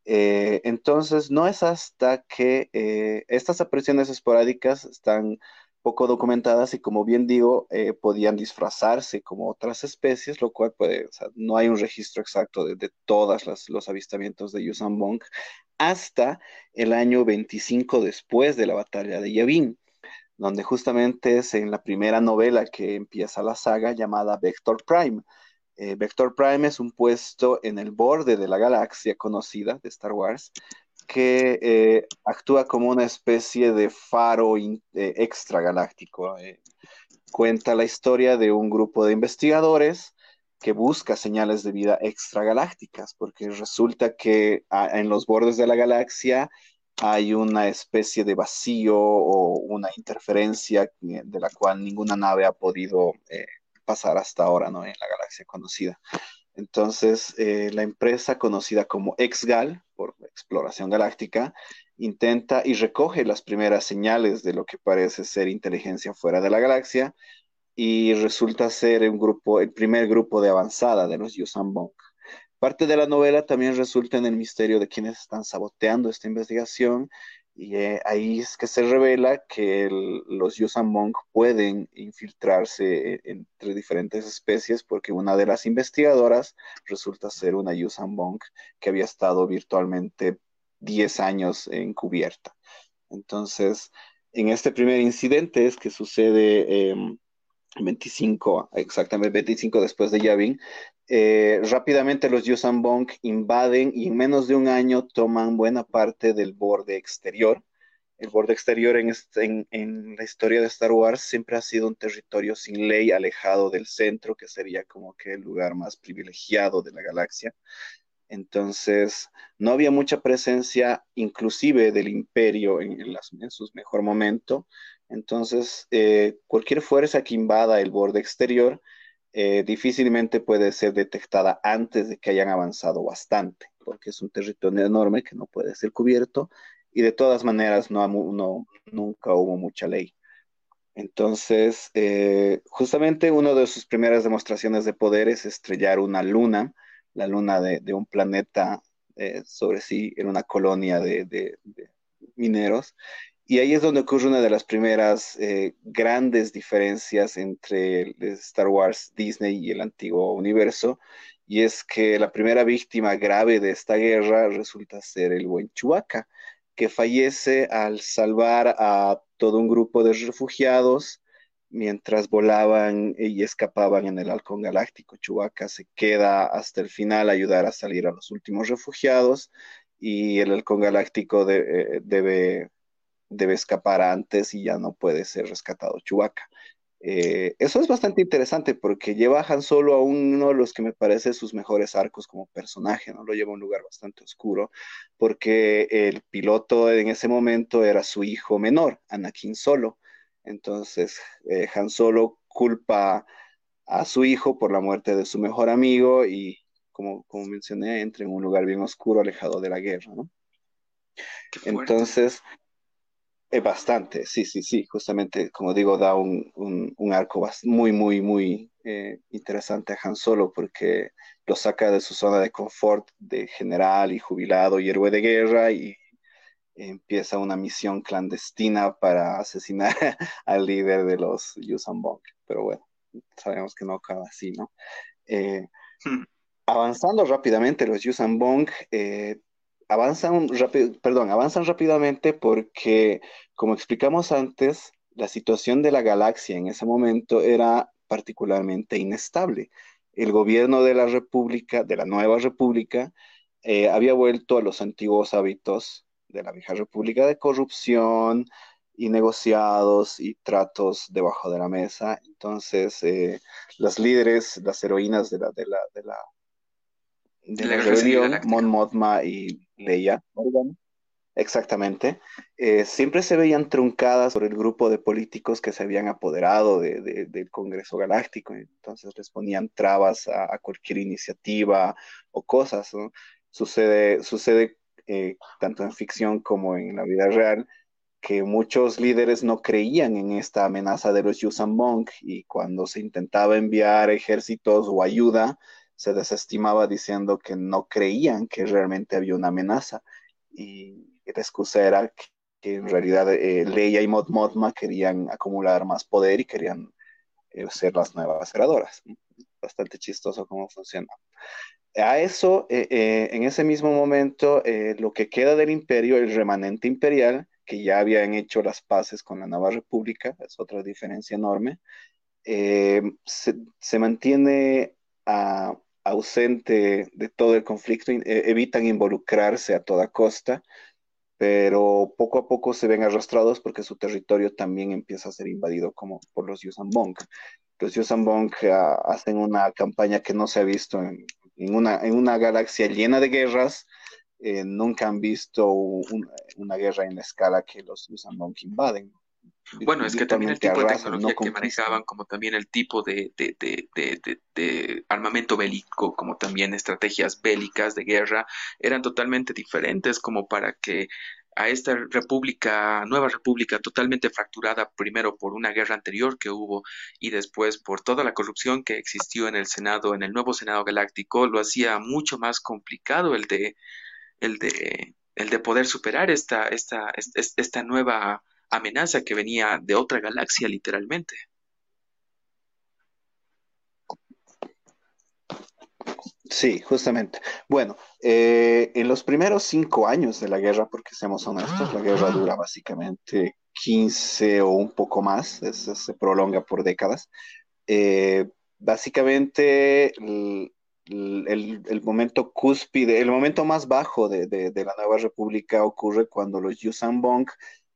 Eh, entonces, no es hasta que eh, estas apariciones esporádicas están poco documentadas y como bien digo, eh, podían disfrazarse como otras especies, lo cual puede, o sea, no hay un registro exacto de, de todos los avistamientos de Yusan Bong hasta el año 25 después de la batalla de Yavin, donde justamente es en la primera novela que empieza la saga llamada Vector Prime. Eh, Vector Prime es un puesto en el borde de la galaxia conocida de Star Wars, que eh, actúa como una especie de faro eh, extragaláctico. Cuenta la historia de un grupo de investigadores que busca señales de vida extragalácticas, porque resulta que en los bordes de la galaxia hay una especie de vacío o una interferencia de la cual ninguna nave ha podido pasar hasta ahora ¿no? en la galaxia conocida. Entonces, eh, la empresa conocida como EXGAL, por Exploración Galáctica, intenta y recoge las primeras señales de lo que parece ser inteligencia fuera de la galaxia y resulta ser un grupo, el primer grupo de avanzada de los Yusan Bong. Parte de la novela también resulta en el misterio de quienes están saboteando esta investigación y eh, ahí es que se revela que los Yusamong pueden infiltrarse e, entre diferentes especies porque una de las investigadoras resulta ser una Yusamong que había estado virtualmente 10 años encubierta. Entonces, en este primer incidente es que sucede em, 25, exactamente 25 después de Yavin, eh, rápidamente los Yusambong invaden y en menos de un año toman buena parte del borde exterior. El borde exterior en, en, la historia de Star Wars siempre ha sido un territorio sin ley, alejado del centro, que sería como que el lugar más privilegiado de la galaxia. Entonces, no había mucha presencia, inclusive del imperio en, en, su mejor momento. Entonces, eh, cualquier fuerza que invada el borde exterior eh, difícilmente puede ser detectada antes de que hayan avanzado bastante, porque es un territorio enorme que no puede ser cubierto y de todas maneras no, nunca hubo mucha ley. Entonces, eh, justamente una de sus primeras demostraciones de poder es estrellar una luna, la luna de, un planeta sobre sí, en una colonia de mineros, y ahí es donde ocurre una de las primeras eh, grandes diferencias entre Star Wars, Disney y el antiguo universo, y es que la primera víctima grave de esta guerra resulta ser el buen Chewbacca, que fallece al salvar a todo un grupo de refugiados mientras volaban y escapaban en el halcón galáctico. Chewbacca se queda hasta el final a ayudar a salir a los últimos refugiados y el halcón galáctico eh, debe debe escapar antes y ya no puede ser rescatado Chewbacca. Eh, eso es bastante interesante porque lleva a Han Solo a uno de los que me parece sus mejores arcos como personaje, ¿no? Lo lleva a un lugar bastante oscuro porque el piloto en ese momento era su hijo menor, Anakin Solo. Entonces, eh, Han Solo culpa a su hijo por la muerte de su mejor amigo y, como, como mencioné, entra en un lugar bien oscuro, alejado de la guerra, ¿no? Entonces, bastante, sí, sí, sí, justamente, como digo, da un, un, arco muy, muy, muy eh, interesante a Han Solo porque lo saca de su zona de confort de general y jubilado y héroe de guerra y empieza una misión clandestina para asesinar al líder de los Yuuzhan Vong. Pero bueno, sabemos que no acaba así, ¿no? Eh, hmm. Avanzando rápidamente, los Yuuzhan Vong eh, avanzan, perdón, avanzan rápidamente porque, como explicamos antes, la situación de la galaxia en ese momento era particularmente inestable. El gobierno de la República, de la nueva República, eh, había vuelto a los antiguos hábitos de la vieja República de corrupción y negociados y tratos debajo de la mesa. Entonces, eh, las líderes, las heroínas de la, de la, de la de la, rebelión, Mon Mothma y Leia exactamente, eh, siempre se veían truncadas por el grupo de políticos que se habían apoderado del Congreso Galáctico, entonces les ponían trabas a, cualquier iniciativa o cosas. Sucede, sucede eh, tanto en ficción como en la vida real que muchos líderes no creían en esta amenaza de los Yuuzhan Monk y cuando se intentaba enviar ejércitos o ayuda, se desestimaba diciendo que no creían que realmente había una amenaza. Y la excusa era que, en realidad eh, Leia y Mod Mothma querían acumular más poder y querían eh, ser las nuevas creadoras. Bastante chistoso cómo funciona. A eso, eh, en ese mismo momento, lo que queda del imperio, el remanente imperial, que ya habían hecho las paces con la nueva república, es otra diferencia enorme, se, se, mantiene a, ausente de todo el conflicto, e, evitan involucrarse a toda costa, pero poco a poco se ven arrastrados porque su territorio también empieza a ser invadido como por los Yusambong. Los Yusambong ah, hacen una campaña que no se ha visto en, una, en una galaxia llena de guerras, eh, nunca han visto una guerra en la escala que los Yusambong invaden. Bueno, es que también el tipo de tecnología que manejaban, como también el tipo de, armamento bélico, como también estrategias bélicas de guerra, eran totalmente diferentes como para que a esta república, nueva república totalmente fracturada primero por una guerra anterior que hubo y después por toda la corrupción que existió en el Senado, en el nuevo Senado Galáctico, lo hacía mucho más complicado el de, el de, el de poder superar esta, esta, esta nueva amenaza que venía de otra galaxia literalmente. Sí, justamente. Bueno, eh, en los primeros cinco años de la guerra, porque seamos honestos, la guerra dura básicamente 15 o un poco más, se prolonga por décadas. Eh, básicamente, el, momento cúspide, el momento más bajo de, la nueva república ocurre cuando los Yusambong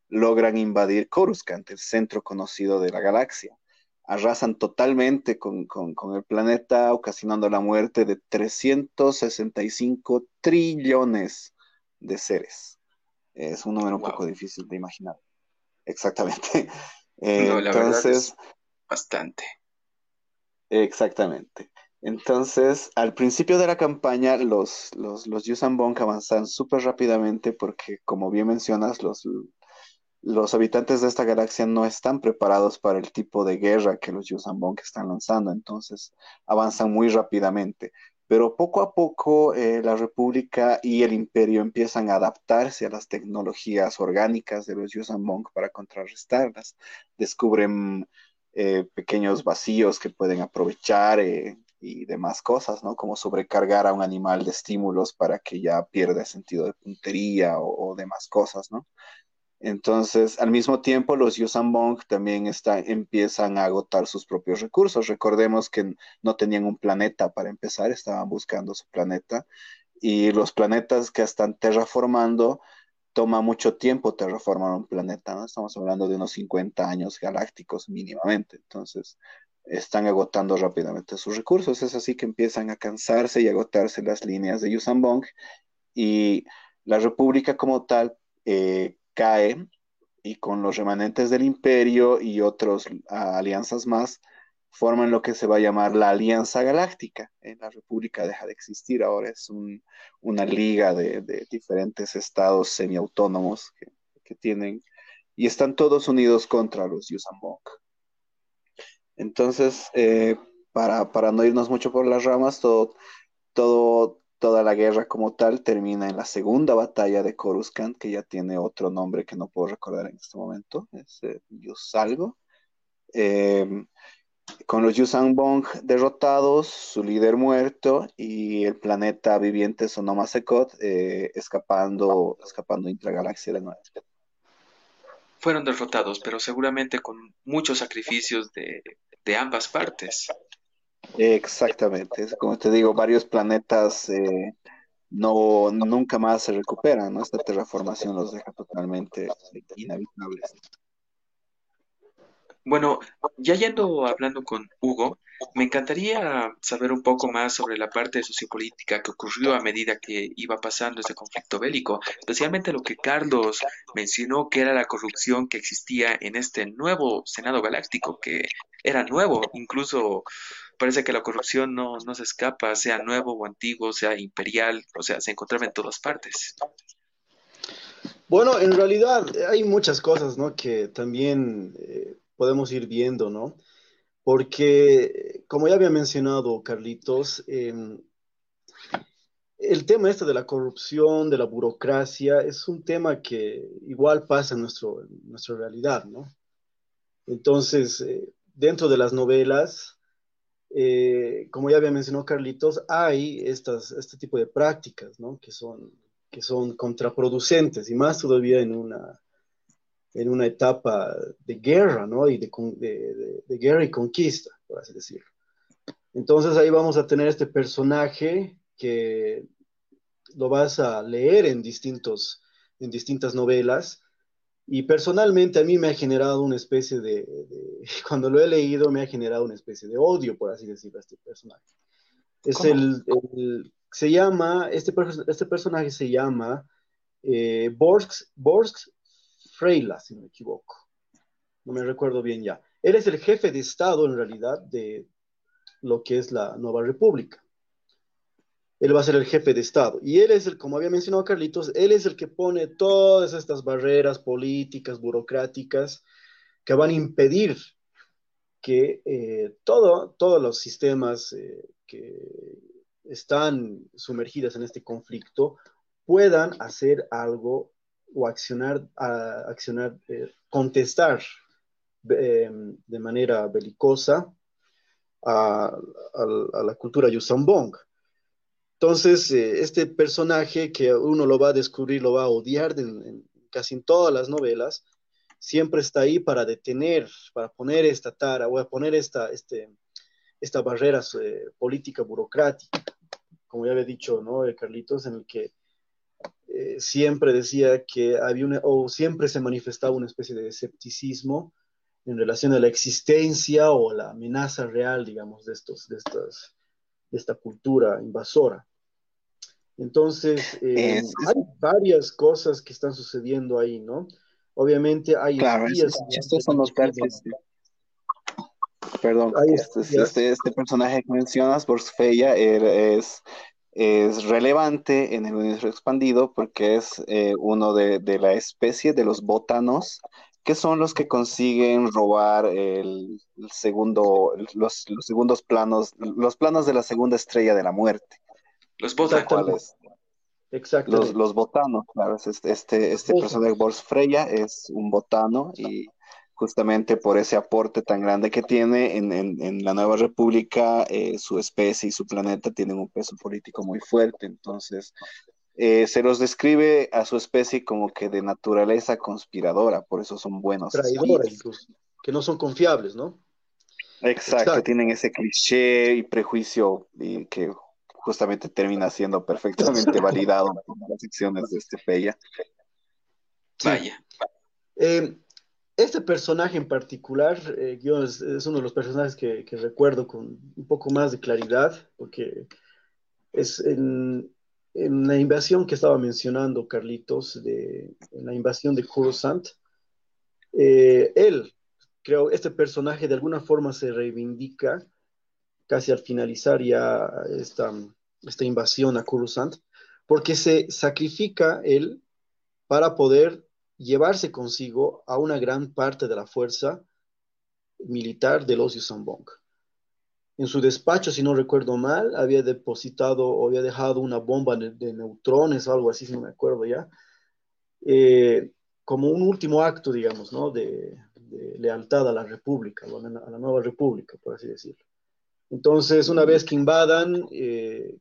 logran invadir Coruscant, el centro conocido de la galaxia. Arrasan totalmente con, el planeta, ocasionando la muerte de 365 trillones de seres. Es un número un poco difícil de imaginar. Exactamente. Entonces, bastante. Exactamente. Entonces, al principio de la campaña, los, los, los avanzan súper rápidamente porque, como bien mencionas, los, los habitantes de esta galaxia no están preparados para el tipo de guerra que los Yusambong están lanzando, entonces avanzan muy rápidamente. Pero poco a poco eh, la República y el Imperio empiezan a adaptarse a las tecnologías orgánicas de los Yusambong para contrarrestarlas. Descubren eh, pequeños vacíos que pueden aprovechar eh, y demás cosas, ¿no? Como sobrecargar a un animal de estímulos para que ya pierda sentido de puntería o, demás cosas, ¿no? Entonces, al mismo tiempo, los Yusambong también empiezan a agotar sus propios recursos. Recordemos que no tenían un planeta para empezar, estaban buscando su planeta. Y los planetas que están terraformando, toma mucho tiempo terraformar un planeta, ¿no? Estamos hablando de unos 50 años galácticos mínimamente. Entonces, están agotando rápidamente sus recursos. Es así que empiezan a cansarse y agotarse las líneas de Yusambong y la república como tal eh, cae y con los remanentes del imperio y otras alianzas más forman lo que se va a llamar la Alianza Galáctica. la república deja de existir, ahora es una liga de, diferentes estados semiautónomos que, que tienen y están todos unidos contra los Yusambong. Entonces, eh, para, para, no irnos mucho por las ramas, todo, todo, toda la guerra como tal termina en la segunda batalla de Coruscant, que ya tiene otro nombre que no puedo recordar en este momento, es eh, Yusalgo. Em, con los Yusanbong derrotados, su líder muerto y el planeta viviente Sonoma Secot eh, escapando, escapando intragalaxia de nuevo fueron derrotados, pero seguramente con muchos sacrificios de, ambas partes. Exactamente, como te digo, varios planetas eh, no nunca más se recuperan, ¿no? Esta terraformación los deja totalmente inhabitables. Bueno, ya yendo hablando con Hugo, me encantaría saber un poco más sobre la parte sociopolítica que ocurrió a medida que iba pasando ese conflicto bélico, especialmente lo que Carlos mencionó que era la corrupción que existía en este nuevo Senado Galáctico, que era nuevo, incluso parece que la corrupción no, no se escapa, sea nuevo o antiguo, sea imperial, o sea, se encontraba en todas partes. Bueno, en realidad hay muchas cosas, ¿no? Que también eh, podemos ir viendo, ¿no? Porque, como ya había mencionado Carlitos, em, el tema este de la corrupción, de la burocracia, es un tema que igual pasa en, nuestro, nuestra realidad, ¿no? Entonces, eh, dentro de las novelas, eh, como ya había mencionado Carlitos, hay estas, este tipo de prácticas, ¿no? Que son, contraproducentes y más todavía en una, en una etapa de guerra. Y de, guerra y conquista, por así decirlo. Entonces ahí vamos a tener este personaje que lo vas a leer en, distintos, en distintas novelas. Y personalmente a mí me ha generado una especie de, cuando lo he leído, me ha generado una especie de odio, por así decirlo, a este personaje. Es el, se llama, este, este personaje se llama eh, Borsk, Freila, si no me equivoco. No me recuerdo bien ya. Él es el jefe de Estado, en realidad, de lo que es la Nueva República. Él va a ser el jefe de Estado. Y él es el, como había mencionado Carlitos, él es el que pone todas estas barreras políticas, burocráticas, que van a impedir que eh, todo, todos los sistemas eh, que están sumergidos en este conflicto puedan hacer algo o accionar, accionar eh, contestar em, de manera belicosa a, la cultura Yusambong. Entonces, eh, este personaje que uno lo va a descubrir, lo va a odiar en, casi en todas las novelas, siempre está ahí para detener, para poner esta tara, o a poner esta, este, esta barrera eh, política burocrática, como ya había dicho, ¿no? Carlitos, en el que eh, siempre decía que había una, o siempre se manifestaba una especie de escepticismo en relación a la existencia o la amenaza real, digamos, de, estos, de, estas, de esta cultura invasora. Entonces, eh, hay varias cosas que están sucediendo ahí, ¿no? Obviamente hay... Claro, estos son los. Perdón, este, este, este, personaje que mencionas, Borsfeya, es, es relevante en el universo expandido porque es eh, uno de, de, la especie de los bótanos que son los que consiguen robar el, segundo, los, segundos planos, los planos de la segunda estrella de la muerte. Los botanos. Exacto. Los, los botanos, claro. Este, este, este personaje Bors Freya es un botano y justamente por ese aporte tan grande que tiene en, la nueva república, eh, su especie y su planeta tienen un peso político muy fuerte. Entonces, eh, se los describe a su especie como que de naturaleza conspiradora, por eso son buenos. Traidora incluso, que no son confiables, ¿no? Exacto, tienen ese cliché y prejuicio y que justamente termina siendo perfectamente validado por las secciones de este Peya. Vaya. Eh, este personaje en particular, eh, yo es, uno de los personajes que, que, recuerdo con un poco más de claridad, porque es en, en la invasión que estaba mencionando Carlitos, de, en la invasión de Coruscant, eh, él, creo, este personaje de alguna forma se reivindica casi al finalizar ya esta, esta invasión a Coruscant, porque se sacrifica él para poder llevarse consigo a una gran parte de la fuerza militar de los Yusambong en su despacho, si no recuerdo mal, había depositado o había dejado una bomba de, neutrones o algo así, si no me acuerdo ya, eh, como un último acto, digamos, ¿no? De, lealtad a la República, a la nueva República, por así decirlo. Entonces, una vez que invadan eh,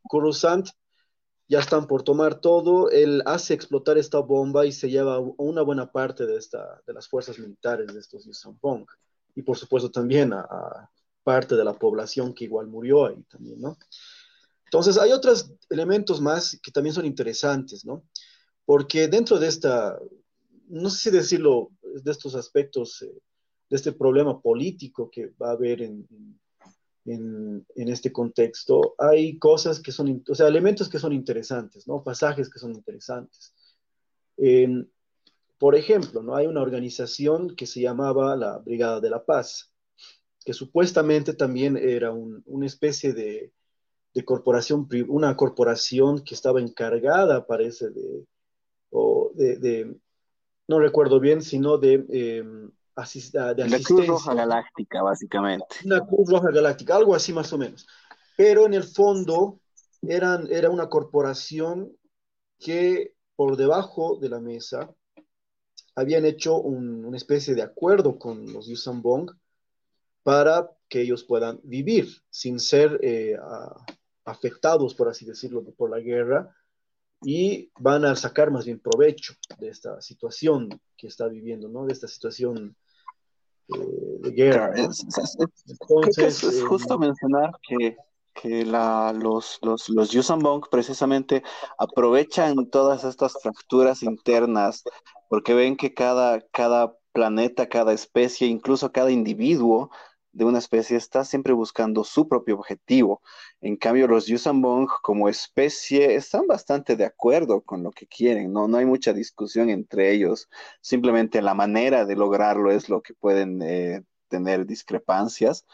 ya están por tomar todo, él hace explotar esta bomba y se lleva una buena parte de, esta, de las fuerzas militares de estos Yusampong. Y por supuesto también a parte de la población que igual murió ahí también, ¿no? Entonces, hay otros elementos más que también son interesantes, ¿no? Porque dentro de esta, no sé si decirlo, de estos aspectos, eh, de este problema político que va a haber en, en, este contexto, hay cosas que son, o sea, elementos que son interesantes, ¿no? Pasajes que son interesantes. por ejemplo, ¿no? Hay una organización que se llamaba la Brigada de la Paz, que supuestamente también era una especie de, corporación, una corporación que estaba encargada, parece, de, de, no recuerdo bien, sino de, eh, de La Cruz Roja Galáctica, básicamente. Una Cruz Roja Galáctica, algo así más o menos. Pero en el fondo eran, era una corporación que por debajo de la mesa habían hecho una especie de acuerdo con los Yusambong para que ellos puedan vivir sin ser eh, afectados, por así decirlo, por la guerra y van a sacar más bien provecho de esta situación que está viviendo, ¿no? De esta situación de guerra. Entonces, es, justo mencionar que, que la, los, los, los precisamente aprovechan todas estas fracturas internas porque ven que cada, cada planeta, cada especie, incluso cada individuo de una especie está siempre buscando su propio objetivo. En cambio, los Yusambong como especie están bastante de acuerdo con lo que quieren, ¿no? No hay mucha discusión entre ellos. Simplemente la manera de lograrlo es lo que pueden eh, tener discrepancias,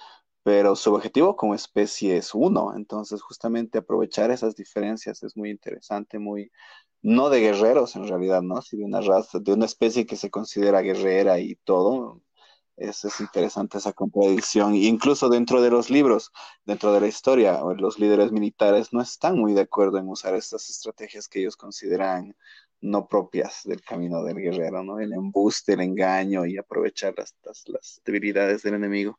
pero su objetivo como especie es uno. Entonces, justamente aprovechar esas diferencias es muy interesante, muy, no de guerreros en realidad, ¿no? Si de una raza, de una especie que se considera guerrera y todo, es, es, interesante esa contradicción. Incluso dentro de los libros, dentro de la historia, los líderes militares no están muy de acuerdo en usar estas estrategias que ellos consideran no propias del camino del guerrero, ¿no? El embuste, el engaño y aprovechar las, las, debilidades del enemigo.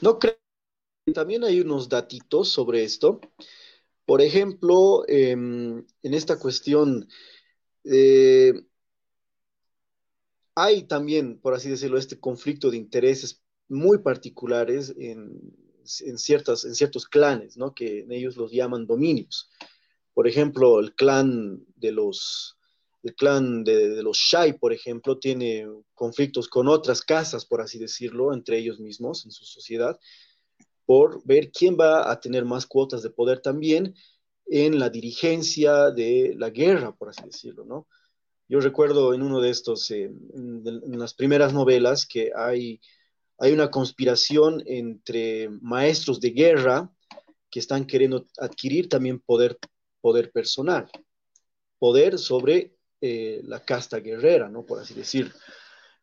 No creo. También hay unos datitos sobre esto. Por ejemplo, em, en esta cuestión, eh, hay también, por así decirlo, este conflicto de intereses muy particulares en, ciertas, en ciertos clanes, ¿no? que ellos los llaman dominios. Por ejemplo, el clan de los, el clan de, los Shai, por ejemplo, tiene conflictos con otras casas, por así decirlo, entre ellos mismos en su sociedad, por ver quién va a tener más cuotas de poder también en la dirigencia de la guerra, por así decirlo, ¿no? Yo recuerdo en uno de estos, eh, en, las primeras novelas, que hay, hay una conspiración entre maestros de guerra que están queriendo adquirir también poder, poder personal, poder sobre eh, la casta guerrera, ¿no? Por así decir.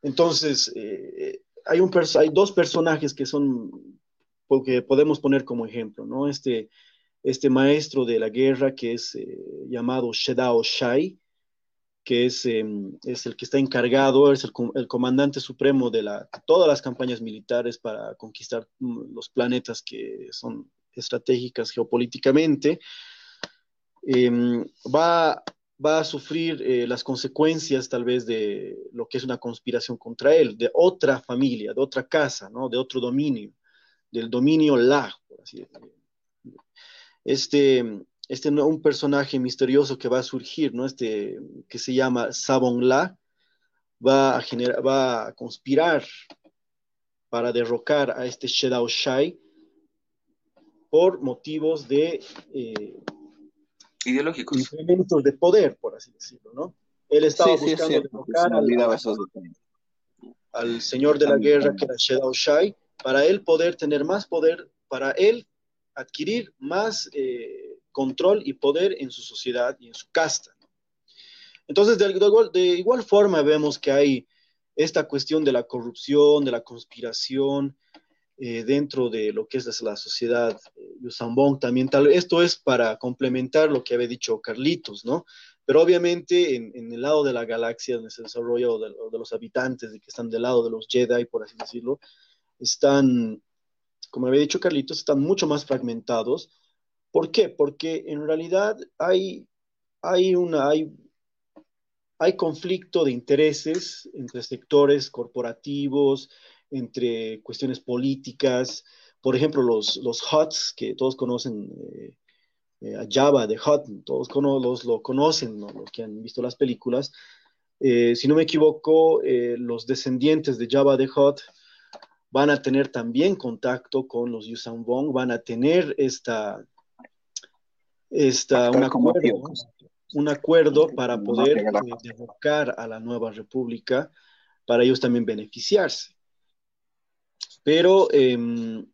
Entonces, eh, hay, un hay dos personajes que son, que podemos poner como ejemplo, ¿no? Este, este maestro de la guerra que es llamado Shedao Shai, que es, em, es, el que está encargado, es el, comandante supremo de, la, todas las campañas militares para conquistar mm, los planetas que son estratégicas geopolíticamente, em, va, va, a sufrir eh, las consecuencias tal vez de lo que es una conspiración contra él, de otra familia, de otra casa, ¿no? de otro dominio, del dominio La, por así decirlo. Este, este un personaje misterioso que va a surgir, ¿no? Este que se llama Sabon La, va a generar, va a conspirar para derrocar a este Shedao Shai por motivos de eh, ideológicos, incrementos de poder, por así decirlo, ¿no? Él estaba buscando derrocar al, señor de la guerra, que era Shedao Shai, para él poder tener más poder, para él adquirir más eh, control y poder en su sociedad y en su casta. Entonces, de, igual, forma vemos que hay esta cuestión de la corrupción, de la conspiración eh, dentro de lo que es la sociedad eh, Yusambong también. Esto es para complementar lo que había dicho Carlitos, ¿no? Pero obviamente en, el lado de la galaxia donde se desarrolla o de, de, los habitantes de que están del lado de los Jedi, por así decirlo, están, como había dicho Carlitos, están mucho más fragmentados ¿Por qué? Porque en realidad hay, hay, una, hay, hay conflicto de intereses entre sectores corporativos, entre cuestiones políticas. Por ejemplo, los, los HUTs, que todos conocen eh, eh, a Java de HUT, todos los, lo conocen, los que han visto las películas. Eh, si no me equivoco, los descendientes de Java de HUT van a tener también contacto con los Yusambong, van a tener esta, está un acuerdo, un acuerdo para poder eh, derrocar a la nueva república, para ellos también beneficiarse. Pero em,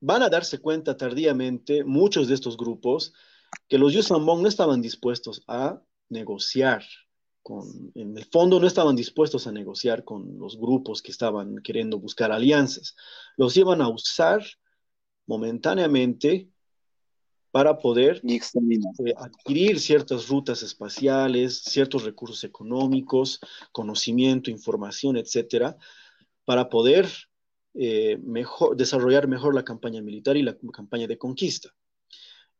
van a darse cuenta tardíamente muchos de estos grupos que los Yusambong no estaban dispuestos a negociar con, en el fondo no estaban dispuestos a negociar con los grupos que estaban queriendo buscar alianzas. Los iban a usar momentáneamente para poder eh, adquirir ciertas rutas espaciales, ciertos recursos económicos, conocimiento, información, etcétera, para poder eh, mejor, desarrollar mejor la campaña militar y la campaña de conquista.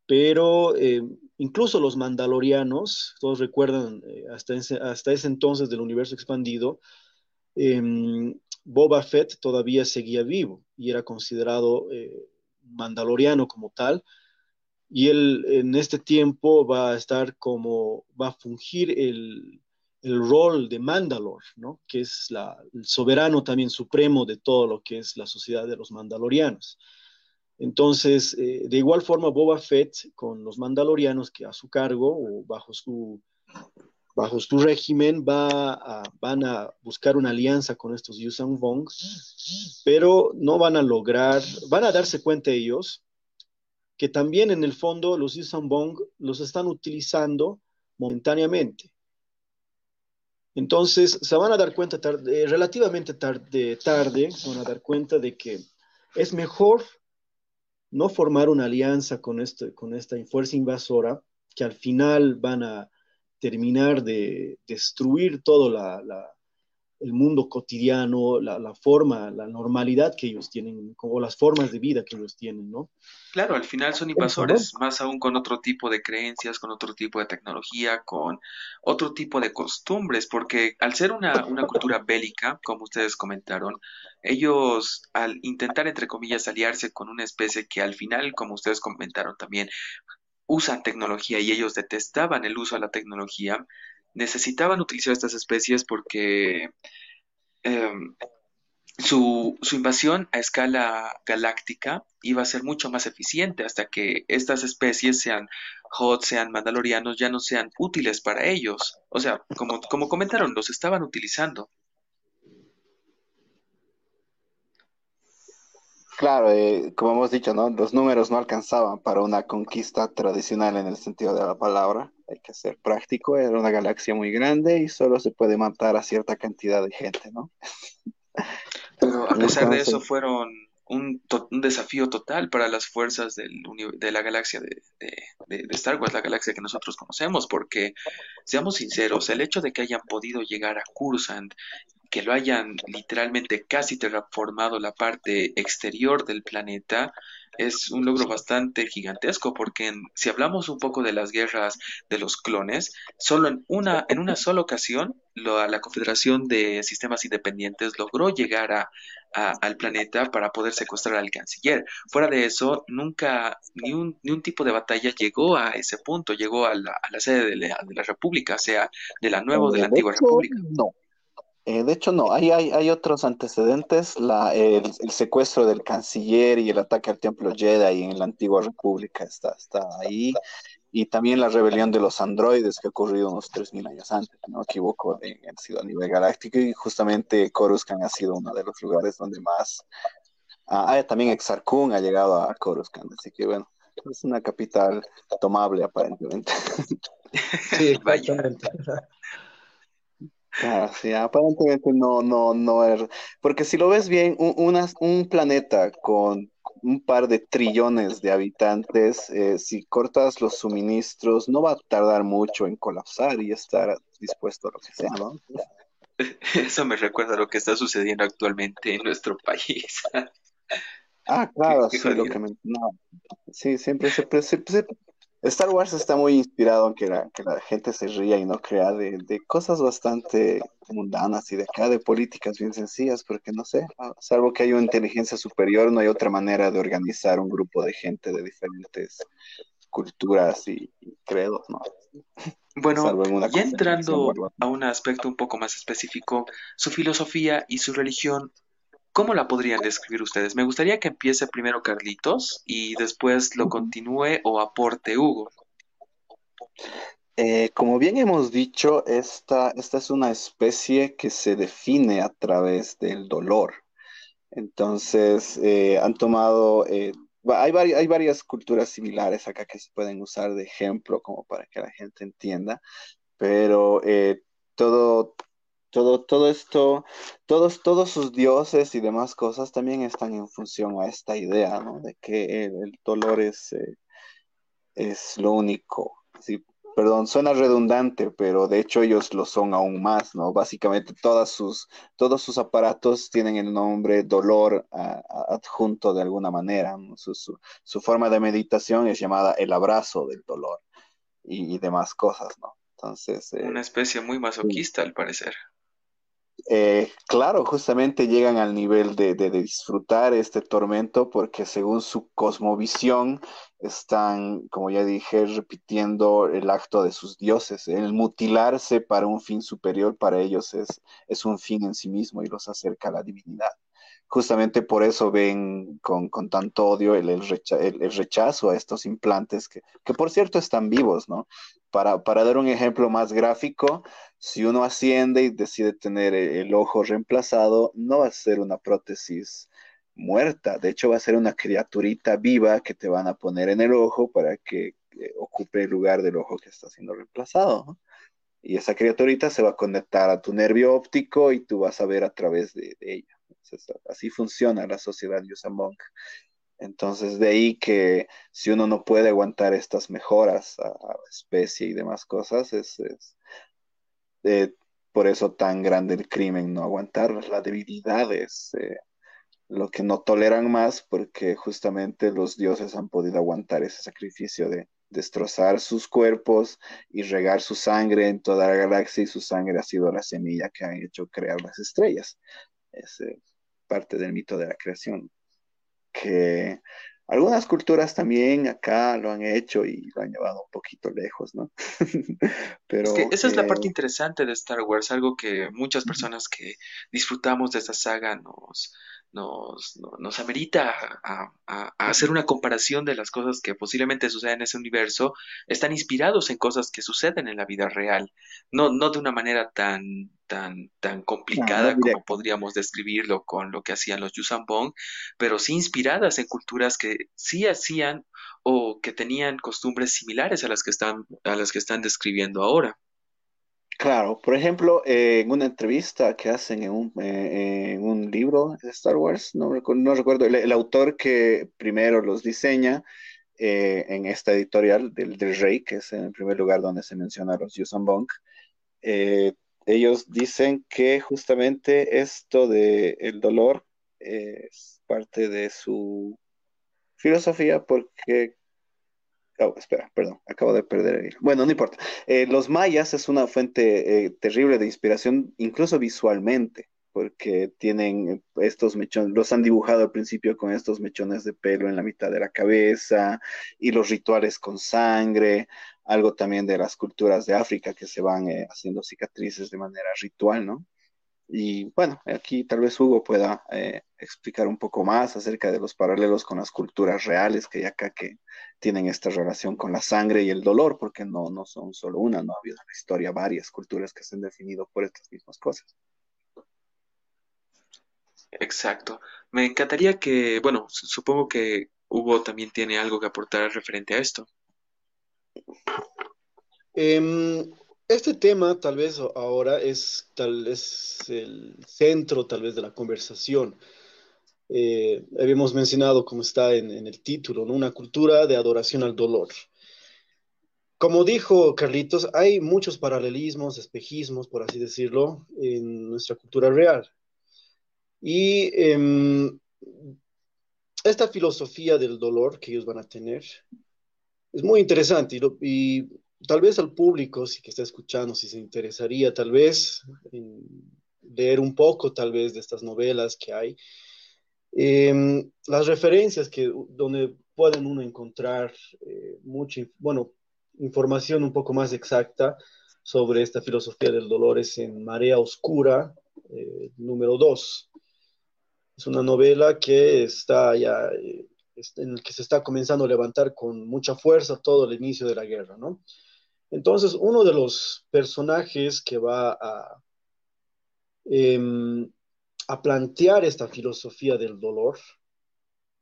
Pero eh, incluso los mandalorianos, todos recuerdan hasta, ese, hasta ese entonces del universo expandido, em, Boba Fett todavía seguía vivo y era considerado mandaloriano como tal, y él en este tiempo va a estar como, va a fungir el, rol de Mandalor, ¿no? que es el soberano también supremo de todo lo que es la sociedad de los mandalorianos. Entonces, eh, de igual forma, Boba Fett con los mandalorianos que a su cargo o bajo su, bajo su régimen va van a buscar una alianza con estos Yusang Vong, pero no van a lograr, van a darse cuenta ellos que también en el fondo los Bong los están utilizando momentáneamente. Entonces se van a dar cuenta tarde, relativamente tarde, tarde, se van a dar cuenta de que es mejor no formar una alianza con, este, con esta fuerza invasora, que al final van a terminar de destruir todo la, el mundo cotidiano, la, forma, la normalidad que ellos tienen, o las formas de vida que ellos tienen, ¿no? Claro, al final son invasores, más aún con otro tipo de creencias, con otro tipo de tecnología, con otro tipo de costumbres, porque al ser una, una cultura bélica, como ustedes comentaron, ellos al intentar, entre comillas, aliarse con una especie que al final, como ustedes comentaron también, usan tecnología y ellos detestaban el uso de la tecnología, necesitaban utilizar estas especies porque em, su, su, invasión a escala galáctica iba a ser mucho más eficiente hasta que estas especies, sean HOT, sean mandalorianos, ya no sean útiles para ellos. O sea, como, como comentaron, los estaban utilizando. Claro, eh, como hemos dicho, ¿no? Los números no alcanzaban para una conquista tradicional en el sentido de la palabra. Hay que ser práctico, era una galaxia muy grande y solo se puede matar a cierta cantidad de gente, ¿no? Pero a pesar de eso fueron un, desafío total para las fuerzas de la galaxia de, de, Star Wars, la galaxia que nosotros conocemos, porque, seamos sinceros, el hecho de que hayan podido llegar a Cursant que lo hayan literalmente casi terraformado la parte exterior del planeta es un logro bastante gigantesco porque si hablamos un poco de las guerras de los clones, solo en una, en una sola ocasión la Confederación de Sistemas Independientes logró llegar a, al planeta para poder secuestrar al canciller. Fuera de eso, nunca ni un, ni un tipo de batalla llegó a ese punto, llegó a la, a la sede de la, de la República, sea de la nueva o de la antigua República. No, eh, de hecho, no, hay, hay, hay otros antecedentes, la, el, secuestro del canciller y el ataque al templo Jedi en la antigua república está, está ahí, y también la rebelión de los androides que ha ocurrido unos 3.000 años antes, no me equivoco, ha sido a nivel galáctico, y justamente Coruscant ha sido uno de los lugares donde más, ah, ah también Exarchun ha llegado a Coruscant, así que bueno, es una capital tomable aparentemente. Sí, vaya. Claro, sí, aparentemente no, no, no es. Porque si lo ves bien, un, un planeta con un par de trillones de habitantes, eh, si cortas los suministros, no va a tardar mucho en colapsar y estar dispuesto a lo que sea, ¿no? Eso me recuerda a lo que está sucediendo actualmente en nuestro país. Ah, claro, sí, lo que me, sí, siempre se, se, se, Star Wars está muy inspirado en que la, que la gente se ría y no crea de, de, cosas bastante mundanas y de acá de políticas bien sencillas, porque no sé, salvo que hay una inteligencia superior, no hay otra manera de organizar un grupo de gente de diferentes culturas y, credos, ¿no? Bueno, ya entrando a un aspecto un poco más específico, su filosofía y su religión ¿Cómo la podrían describir ustedes? Me gustaría que empiece primero Carlitos y después lo continúe o aporte Hugo. Eh, como bien hemos dicho, esta, esta es una especie que se define a través del dolor. Entonces, eh, han tomado, eh, hay, hay, varias culturas similares acá que se pueden usar de ejemplo como para que la gente entienda, pero todo, todo, todo esto, todos, todos sus dioses y demás cosas también están en función a esta idea, ¿no? De que el, dolor es, eh, es lo único. Sí, perdón, suena redundante, pero de hecho ellos lo son aún más, ¿no? Básicamente todas sus, todos sus aparatos tienen el nombre dolor adjunto de alguna manera. Su, su, forma de meditación es llamada el abrazo del dolor y, demás cosas, ¿no? Entonces... Eh, Una especie muy masoquista, al parecer. Eh, claro, justamente llegan al nivel de, disfrutar este tormento porque según su cosmovisión están, como ya dije, repitiendo el acto de sus dioses. El mutilarse para un fin superior para ellos es, un fin en sí mismo y los acerca a la divinidad justamente por eso ven con, tanto odio el, rechazo a estos implantes, que, por cierto están vivos, ¿no? Para, dar un ejemplo más gráfico, si uno asciende y decide tener el, ojo reemplazado, no va a ser una prótesis muerta, de hecho va a ser una criaturita viva que te van a poner en el ojo para que eh, ocupe el lugar del ojo que está siendo reemplazado. Y esa criaturita se va a conectar a tu nervio óptico y tú vas a ver a través de ella así funciona la sociedad Yusamong. Entonces, de ahí que si uno no puede aguantar estas mejoras a, especie y demás cosas, es, eh, por eso tan grande el crimen, no aguantar la debilidad es eh, lo que no toleran más porque justamente los dioses han podido aguantar ese sacrificio de destrozar sus cuerpos y regar su sangre en toda la galaxia y su sangre ha sido la semilla que ha hecho crear las estrellas. Es parte del mito de la creación que algunas culturas también acá lo han hecho y lo han llevado un poquito lejos, ¿no? Pero es que esa es la parte interesante de Star Wars, algo que muchas personas que disfrutamos de esta saga nos, nos, nos amerita a, hacer una comparación de las cosas que posiblemente suceden en ese universo, están inspirados en cosas que suceden en la vida real, no, no de una manera tan, tan, tan complicada como podríamos describirlo con lo que hacían los Yusambong, pero sí inspiradas en culturas que sí hacían o que tenían costumbres similares a las que están, a las que están describiendo ahora. Claro, por ejemplo, eh, en una entrevista que hacen en un, eh, en un libro de Star Wars, no, no recuerdo, el, autor que primero los diseña eh, en esta editorial del, del, Rey, que es en el primer lugar donde se menciona a los Yuuzhan Vong, ellos dicen que justamente esto de el dolor es parte de su filosofía porque Espera, perdón, acabo de perder el Bueno, no importa. Eh, los mayas es una fuente eh, terrible de inspiración, incluso visualmente, porque tienen estos mechones, los han dibujado al principio con estos mechones de pelo en la mitad de la cabeza y los rituales con sangre, algo también de las culturas de África que se van eh, haciendo cicatrices de manera ritual, ¿no? Y bueno, aquí tal vez Hugo pueda eh, explicar un poco más acerca de los paralelos con las culturas reales que hay acá que tienen esta relación con la sangre y el dolor, porque no, no son solo una, no ha habido en la historia varias culturas que se han definido por estas mismas cosas. Exacto. Me encantaría que, bueno, supongo que Hugo también tiene algo que aportar referente a esto. Eh, este tema tal vez ahora es tal vez el centro tal vez de la conversación. Eh, habíamos mencionado, como está en, el título, una cultura de adoración al dolor. Como dijo Carlitos, hay muchos paralelismos, espejismos, por así decirlo, en nuestra cultura real. Y em, esta filosofía del dolor que ellos van a tener es muy interesante y tal vez al público, si que está escuchando, si se interesaría tal vez en leer un poco tal vez de estas novelas que hay, em, las referencias que donde pueden uno encontrar eh, mucha, bueno, información un poco más exacta sobre esta filosofía del dolor es en Marea Oscura, eh, número 2. Es una novela que está ya, eh, en el que se está comenzando a levantar con mucha fuerza todo el inicio de la guerra, ¿no? Entonces, uno de los personajes que va a, em, a plantear esta filosofía del dolor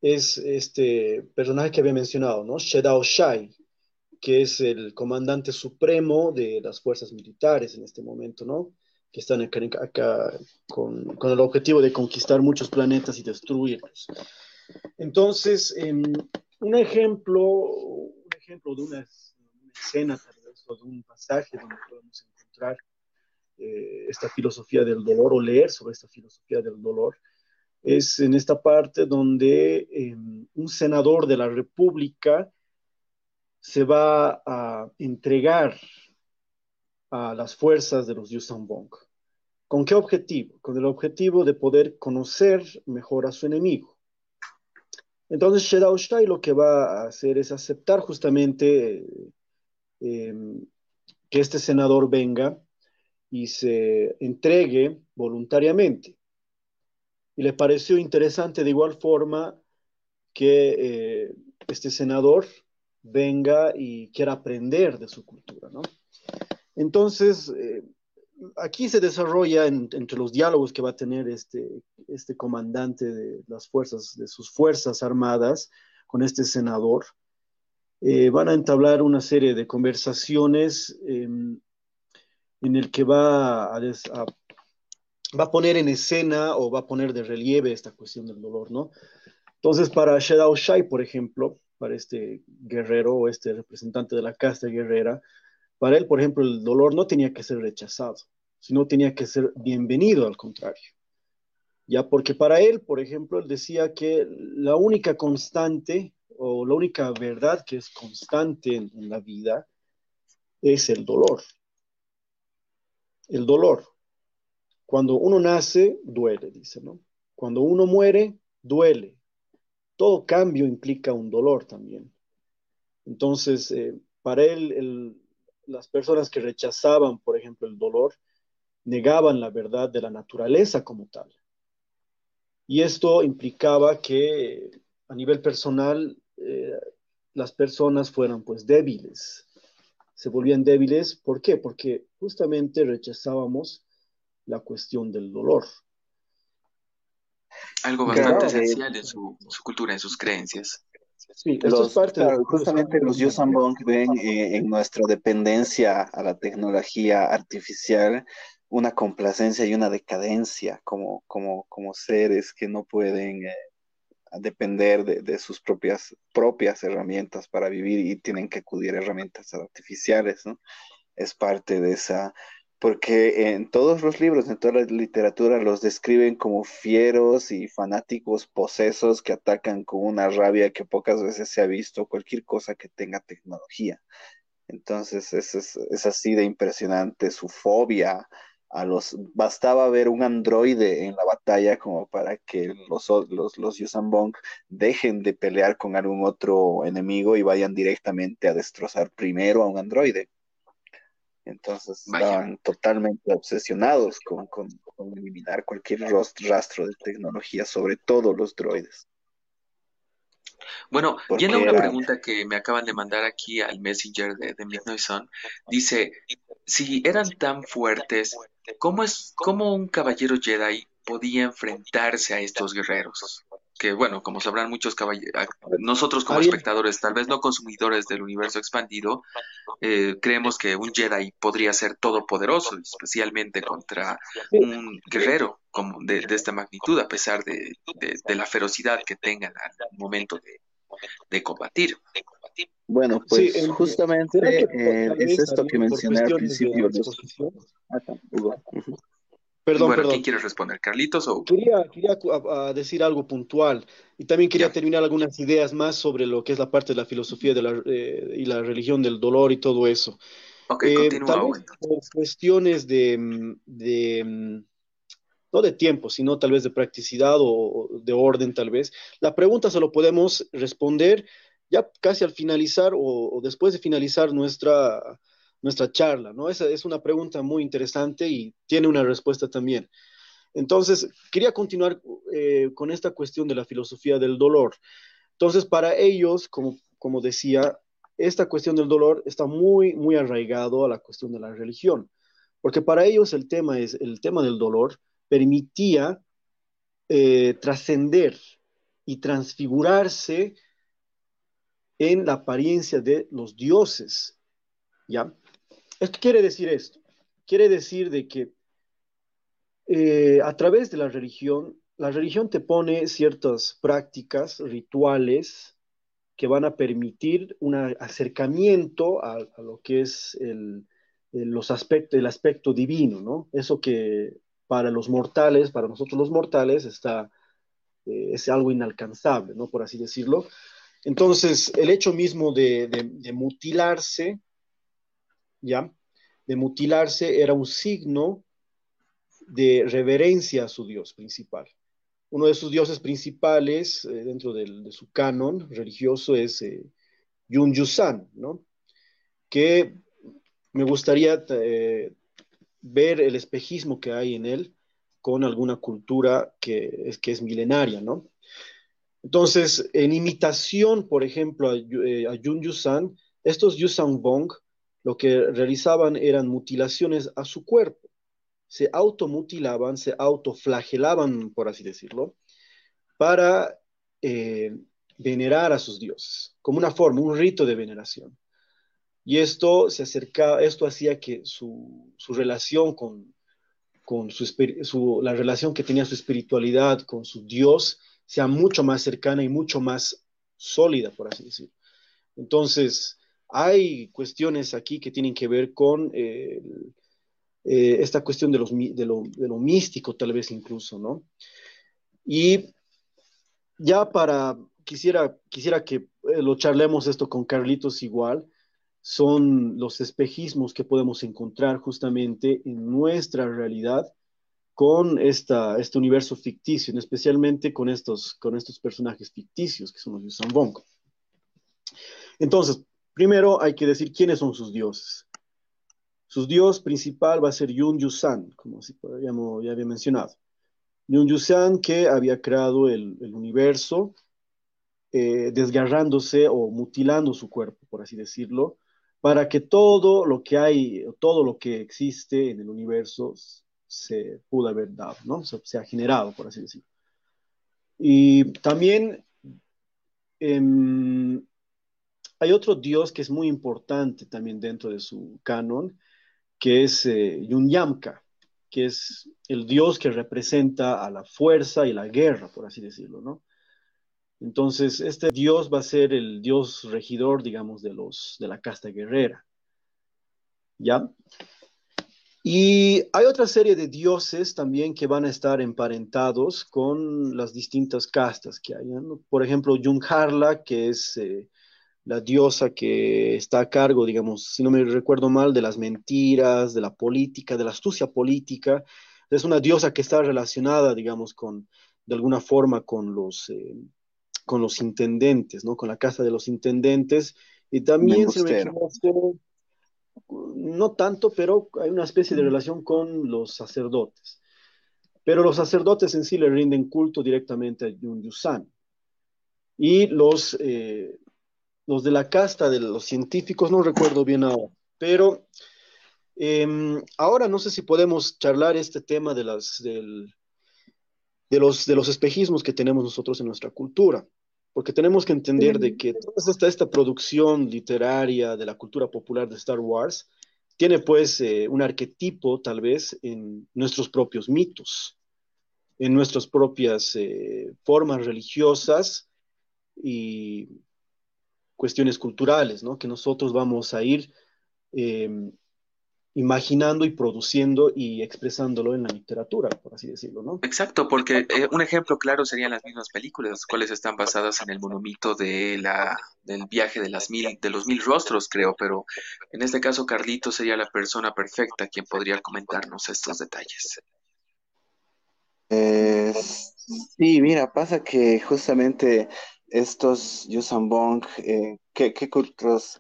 es este personaje que había mencionado, ¿no? Shedao Shai, que es el comandante supremo de las fuerzas militares en este momento, ¿no? Que están acá, con, el objetivo de conquistar muchos planetas y destruirlos. Entonces, em, un ejemplo, un ejemplo de una, una escena de un pasaje donde podemos encontrar eh, esta filosofía del dolor o leer sobre esta filosofía del dolor, es en esta parte donde em, un senador de la República se va a entregar a las fuerzas de los Yusambong. ¿Con qué objetivo? Con el objetivo de poder conocer mejor a su enemigo. Entonces, Shedao Shai lo que va a hacer es aceptar justamente Em, que este senador venga y se entregue voluntariamente. Y le pareció interesante de igual forma que eh, este senador venga y quiera aprender de su cultura, ¿no? Entonces, eh, aquí se desarrolla entre los diálogos que va a tener este, este comandante de las fuerzas, de sus fuerzas armadas con este senador, eh, van a entablar una serie de conversaciones em, en el que va a, va a poner en escena o va a poner de relieve esta cuestión del dolor, ¿no? Entonces, para Shedao Shai, por ejemplo, para este guerrero o este representante de la casta guerrera, para él, por ejemplo, el dolor no tenía que ser rechazado, sino tenía que ser bienvenido al contrario. Ya porque para él, por ejemplo, él decía que la única constante o la única verdad que es constante en, la vida es el dolor. El dolor. Cuando uno nace, duele, dice, ¿no? Cuando uno muere, duele. Todo cambio implica un dolor también. Entonces, eh, para él, las personas que rechazaban, por ejemplo, el dolor, negaban la verdad de la naturaleza como tal. Y esto implicaba que a nivel personal eh, las personas fueran pues débiles, se volvían débiles. ¿Por qué? Porque justamente rechazábamos la cuestión del dolor. Algo bastante esencial en su, cultura, en sus creencias. Sí, los, justamente los Yusambong ven eh, en nuestra dependencia a la tecnología artificial una complacencia y una decadencia como, como, como seres que no pueden eh, depender de, de, sus propias, propias herramientas para vivir y tienen que acudir a herramientas artificiales, ¿no? Es parte de esa porque en todos los libros, en toda la literatura, los describen como fieros y fanáticos posesos que atacan con una rabia que pocas veces se ha visto cualquier cosa que tenga tecnología. Entonces es, es, así de impresionante su fobia a los... Bastaba ver un androide en la batalla como para que los, los, los Yusambong dejen de pelear con algún otro enemigo y vayan directamente a destrozar primero a un androide. Entonces estaban totalmente obsesionados con, eliminar cualquier rastro de tecnología, sobre todo los droides. Bueno, yendo a una pregunta que me acaban de mandar aquí al Messenger de, de Midnight Sun, dice, si eran tan fuertes, ¿cómo es, cómo un caballero Jedi podía enfrentarse a estos guerreros? que bueno, como sabrán muchos caballeros, nosotros como espectadores, tal vez no consumidores del universo expandido, eh, creemos que un Jedi podría ser todopoderoso, especialmente contra un guerrero como de, esta magnitud, a pesar de, la ferocidad que tengan al momento de, combatir. Bueno, pues justamente eh, es esto que mencioné al principio. De... Perdón, bueno, ¿quién quiere responder? ¿Carlitos o...? Quería, quería decir algo puntual y también quería terminar algunas ideas más sobre lo que es la parte de la filosofía de la, eh, y la religión del dolor y todo eso. Ok, eh, por cuestiones de, de, no de tiempo, sino tal vez de practicidad o, de orden tal vez, la pregunta se lo podemos responder ya casi al finalizar o después de finalizar nuestra nuestra charla, ¿no? Esa es una pregunta muy interesante y tiene una respuesta también. Entonces, quería continuar eh, con esta cuestión de la filosofía del dolor. Entonces, para ellos, como, como decía, esta cuestión del dolor está muy, muy arraigado a la cuestión de la religión, porque para ellos el tema, es, el tema del dolor permitía eh, trascender y transfigurarse en la apariencia de los dioses, ¿ya? ¿Qué quiere decir esto? Quiere decir de que eh, a través de la religión, la religión te pone ciertas prácticas, rituales, que van a permitir un acercamiento a, lo que es el, los aspectos, el aspecto divino, ¿no? Eso que para los mortales, para nosotros los mortales, está, eh, es algo inalcanzable, ¿no? Por así decirlo. Entonces, el hecho mismo de mutilarse ¿ya? De mutilarse era un signo de reverencia a su dios principal. Uno de sus dioses principales eh, dentro de su canon religioso es eh, Yun Yusan, ¿no? Que me gustaría eh, ver el espejismo que hay en él con alguna cultura que es milenaria, ¿no? Entonces, en imitación, por ejemplo, a, Yun Yusan, estos Yusan Bong lo que realizaban eran mutilaciones a su cuerpo. Se automutilaban, se autoflagelaban, por así decirlo, para eh, venerar a sus dioses, como una forma, un rito de veneración. Y esto se acercaba, esto hacía que su, relación con, con su, la relación que tenía su espiritualidad con su Dios sea mucho más cercana y mucho más sólida, por así decirlo. Entonces, hay cuestiones aquí que tienen que ver con eh, eh, esta cuestión de, lo, de, lo, místico, tal vez incluso, ¿no? Y ya para, quisiera, quisiera que eh, lo charlemos esto con Carlitos igual, son los espejismos que podemos encontrar justamente en nuestra realidad con esta, este universo ficticio, especialmente con estos, con estos personajes ficticios que son los Yusan. Entonces, primero hay que decir quiénes son sus dioses. Su dios principal va a ser Yun Yusan, como ya había mencionado. Yun Yusan que había creado el, el universo eh, desgarrándose o mutilando su cuerpo, por así decirlo, para que todo lo que hay, todo lo que existe en el universo se pudo haber dado, ¿no? Se, ha generado, por así decirlo. Y también em, hay otro dios que es muy importante también dentro de su canon, que es eh, Yunyamka, que es el dios que representa a la fuerza y la guerra, por así decirlo, ¿no? Entonces, este dios va a ser el dios regidor, digamos, de, los, de la casta guerrera. ¿Ya? Y hay otra serie de dioses también que van a estar emparentados con las distintas castas que hay. Por ejemplo, Yunharla, que es eh, la diosa que está a cargo, digamos, si no me recuerdo mal, de las mentiras, de la política, de la astucia política. Es una diosa que está relacionada, digamos, con, de alguna forma con los, eh, con los intendentes, ¿no? Con la casa de los intendentes. Y también se me no tanto, pero hay una especie de relación con los sacerdotes. Pero los sacerdotes en sí le rinden culto directamente a Yun Yusan. Y los, eh, los de la casta de los científicos, no recuerdo bien ahora, pero em, ahora no sé si podemos charlar este tema de, las, del, de, los, de los espejismos que tenemos nosotros en nuestra cultura, porque tenemos que entender de que toda esta, esta producción literaria de la cultura popular de Star Wars tiene pues eh, un arquetipo tal vez en nuestros propios mitos, en nuestras propias eh, formas religiosas y cuestiones culturales, ¿no? Que nosotros vamos a ir em, imaginando y produciendo y expresándolo en la literatura, por así decirlo, ¿no? Exacto, porque eh, un ejemplo claro serían las mismas películas, las cuales están basadas en el monomito de la, del viaje de, las mil, de los mil rostros, creo, pero en este caso Carlito sería la persona perfecta quien podría comentarnos estos detalles. Eh, sí, mira, pasa que justamente estos Yusan Bong, eh, ¿qué, qué culturas,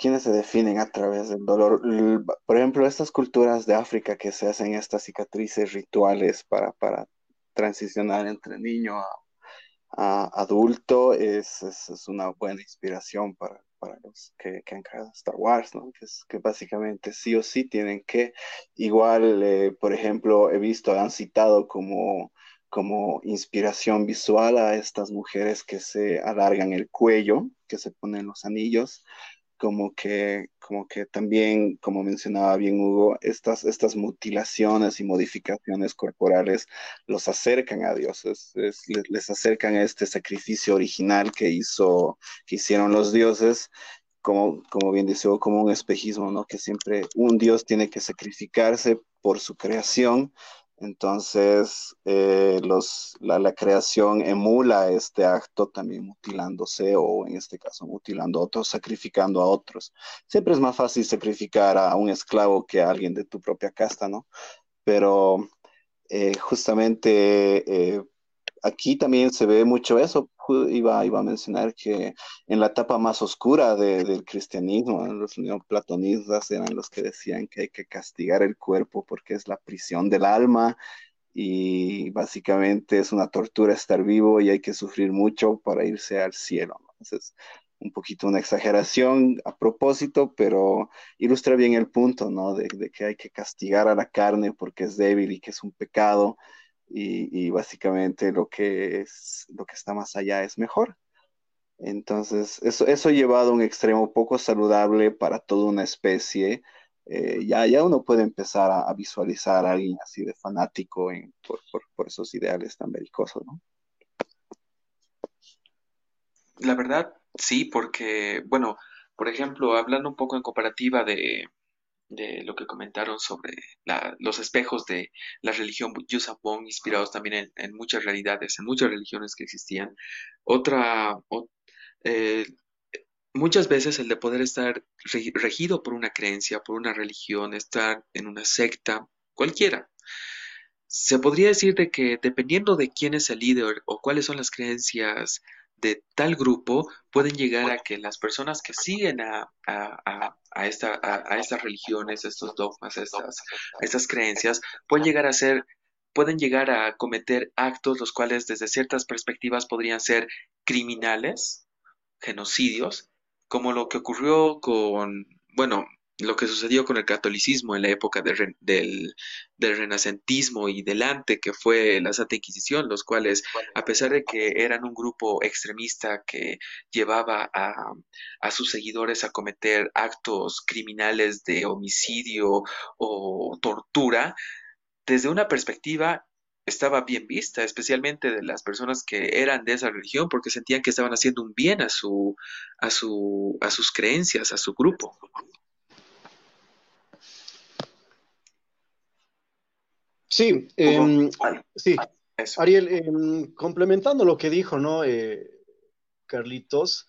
quiénes se definen a través del dolor? Por ejemplo, estas culturas de África que se hacen estas cicatrices rituales para, para transicionar entre niño a, adulto, es, es, una buena inspiración para, para los que, que, han creado Star Wars, ¿no? Que, es, que básicamente sí o sí tienen que, igual, eh, por ejemplo, he visto, han citado como como inspiración visual a estas mujeres que se alargan el cuello, que se ponen los anillos, como que, como que también, como mencionaba bien Hugo, estas, estas mutilaciones y modificaciones corporales los acercan a Dios, les, acercan a este sacrificio original que, hizo, que hicieron los dioses como, como bien dice, como un espejismo, ¿no? Que siempre un Dios tiene que sacrificarse por su creación entonces, eh, la, creación emula este acto también mutilándose o en este caso mutilando a otros, sacrificando a otros. Siempre es más fácil sacrificar a un esclavo que a alguien de tu propia casta, ¿no? Pero eh, justamente eh, aquí también se ve mucho eso. Iba, iba a mencionar que en la etapa más oscura del cristianismo, los neoplatonistas eran los que decían que hay que castigar el cuerpo porque es la prisión del alma y básicamente es una tortura estar vivo y hay que sufrir mucho para irse al cielo. Entonces, un poquito una exageración a propósito, pero ilustra bien el punto, ¿no? De, de que hay que castigar a la carne porque es débil y que es un pecado y, básicamente lo que, es, lo que está más allá es mejor. Entonces, eso, eso llevado a un extremo poco saludable para toda una especie. Eh, ya, ya uno puede empezar a, visualizar a alguien así de fanático por, por, esos ideales tan belicosos, ¿no? La verdad, sí, porque, bueno, por ejemplo, hablando un poco en comparativa de, de lo que comentaron sobre los espejos de la religión Yusapong, inspirados también en, muchas realidades, en muchas religiones que existían. Otra, eh, muchas veces el de poder estar regido por una creencia, por una religión, estar en una secta, cualquiera. Se podría decir de que dependiendo de quién es el líder o cuáles son las creencias de tal grupo, pueden llegar a que las personas que siguen a, esta, a, estas religiones, estos dogmas, estas, a estas creencias, pueden llegar a ser pueden llegar a cometer actos los cuales desde ciertas perspectivas podrían ser criminales, genocidios, como lo que ocurrió con, bueno, lo que sucedió con el catolicismo en la época del, del, renacentismo y delante, que fue la Santa Inquisición, los cuales, a pesar de que eran un grupo extremista que llevaba a, a sus seguidores a cometer actos criminales de homicidio o tortura, desde una perspectiva estaba bien vista, especialmente de las personas que eran de esa religión, porque sentían que estaban haciendo un bien a su, a su, a sus creencias, a su grupo. Sí, em, sí. Ariel, em, complementando lo que dijo, ¿no? Eh, Carlitos,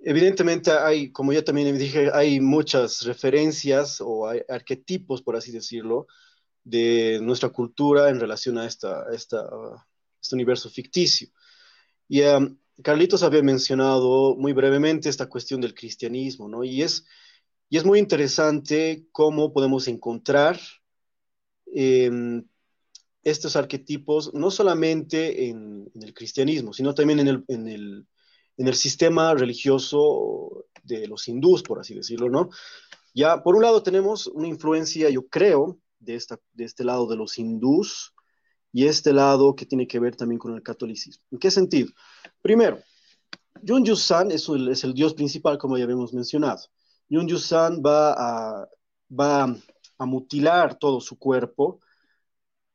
evidentemente hay, como yo también dije, hay muchas referencias o hay arquetipos, por así decirlo, de nuestra cultura en relación a, esta, esta, este universo ficticio. Y um, Carlitos había mencionado muy brevemente esta cuestión del cristianismo, ¿no? Y es, y es muy interesante cómo podemos encontrar em, estos arquetipos no solamente en, el cristianismo, sino también en el, en, el, en el, sistema religioso de los hindús, por así decirlo, ¿no? Ya, por un lado tenemos una influencia, yo creo, de, esta, de este lado de los hindús y este lado que tiene que ver también con el catolicismo. ¿En qué sentido? Primero, Yun Yusan es es el dios principal, como ya habíamos mencionado. Yun Yusan va a, va a mutilar todo su cuerpo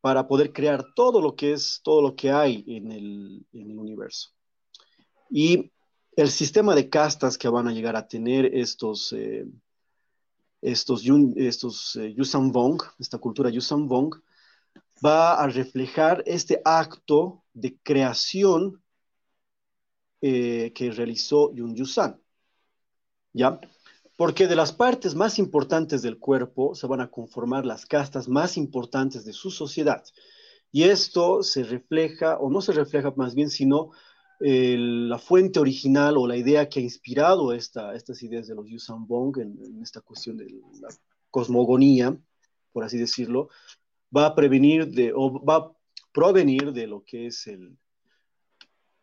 para poder crear todo lo que es, todo lo que hay en el, en el universo. Y el sistema de castas que van a llegar a tener estos, eh, estos, estos eh, Vong, esta cultura Yusan Vong, va a reflejar este acto de creación eh, que realizó Yun Yusan. ¿Ya? Porque de las partes más importantes del cuerpo se van a conformar las castas más importantes de su sociedad. Y esto se refleja, o no se refleja más bien, sino la fuente original o la idea que ha inspirado esta, estas ideas de los Yusan Bong en, esta cuestión de la cosmogonía, por así decirlo, va a prevenir de, o va a provenir de lo que es el,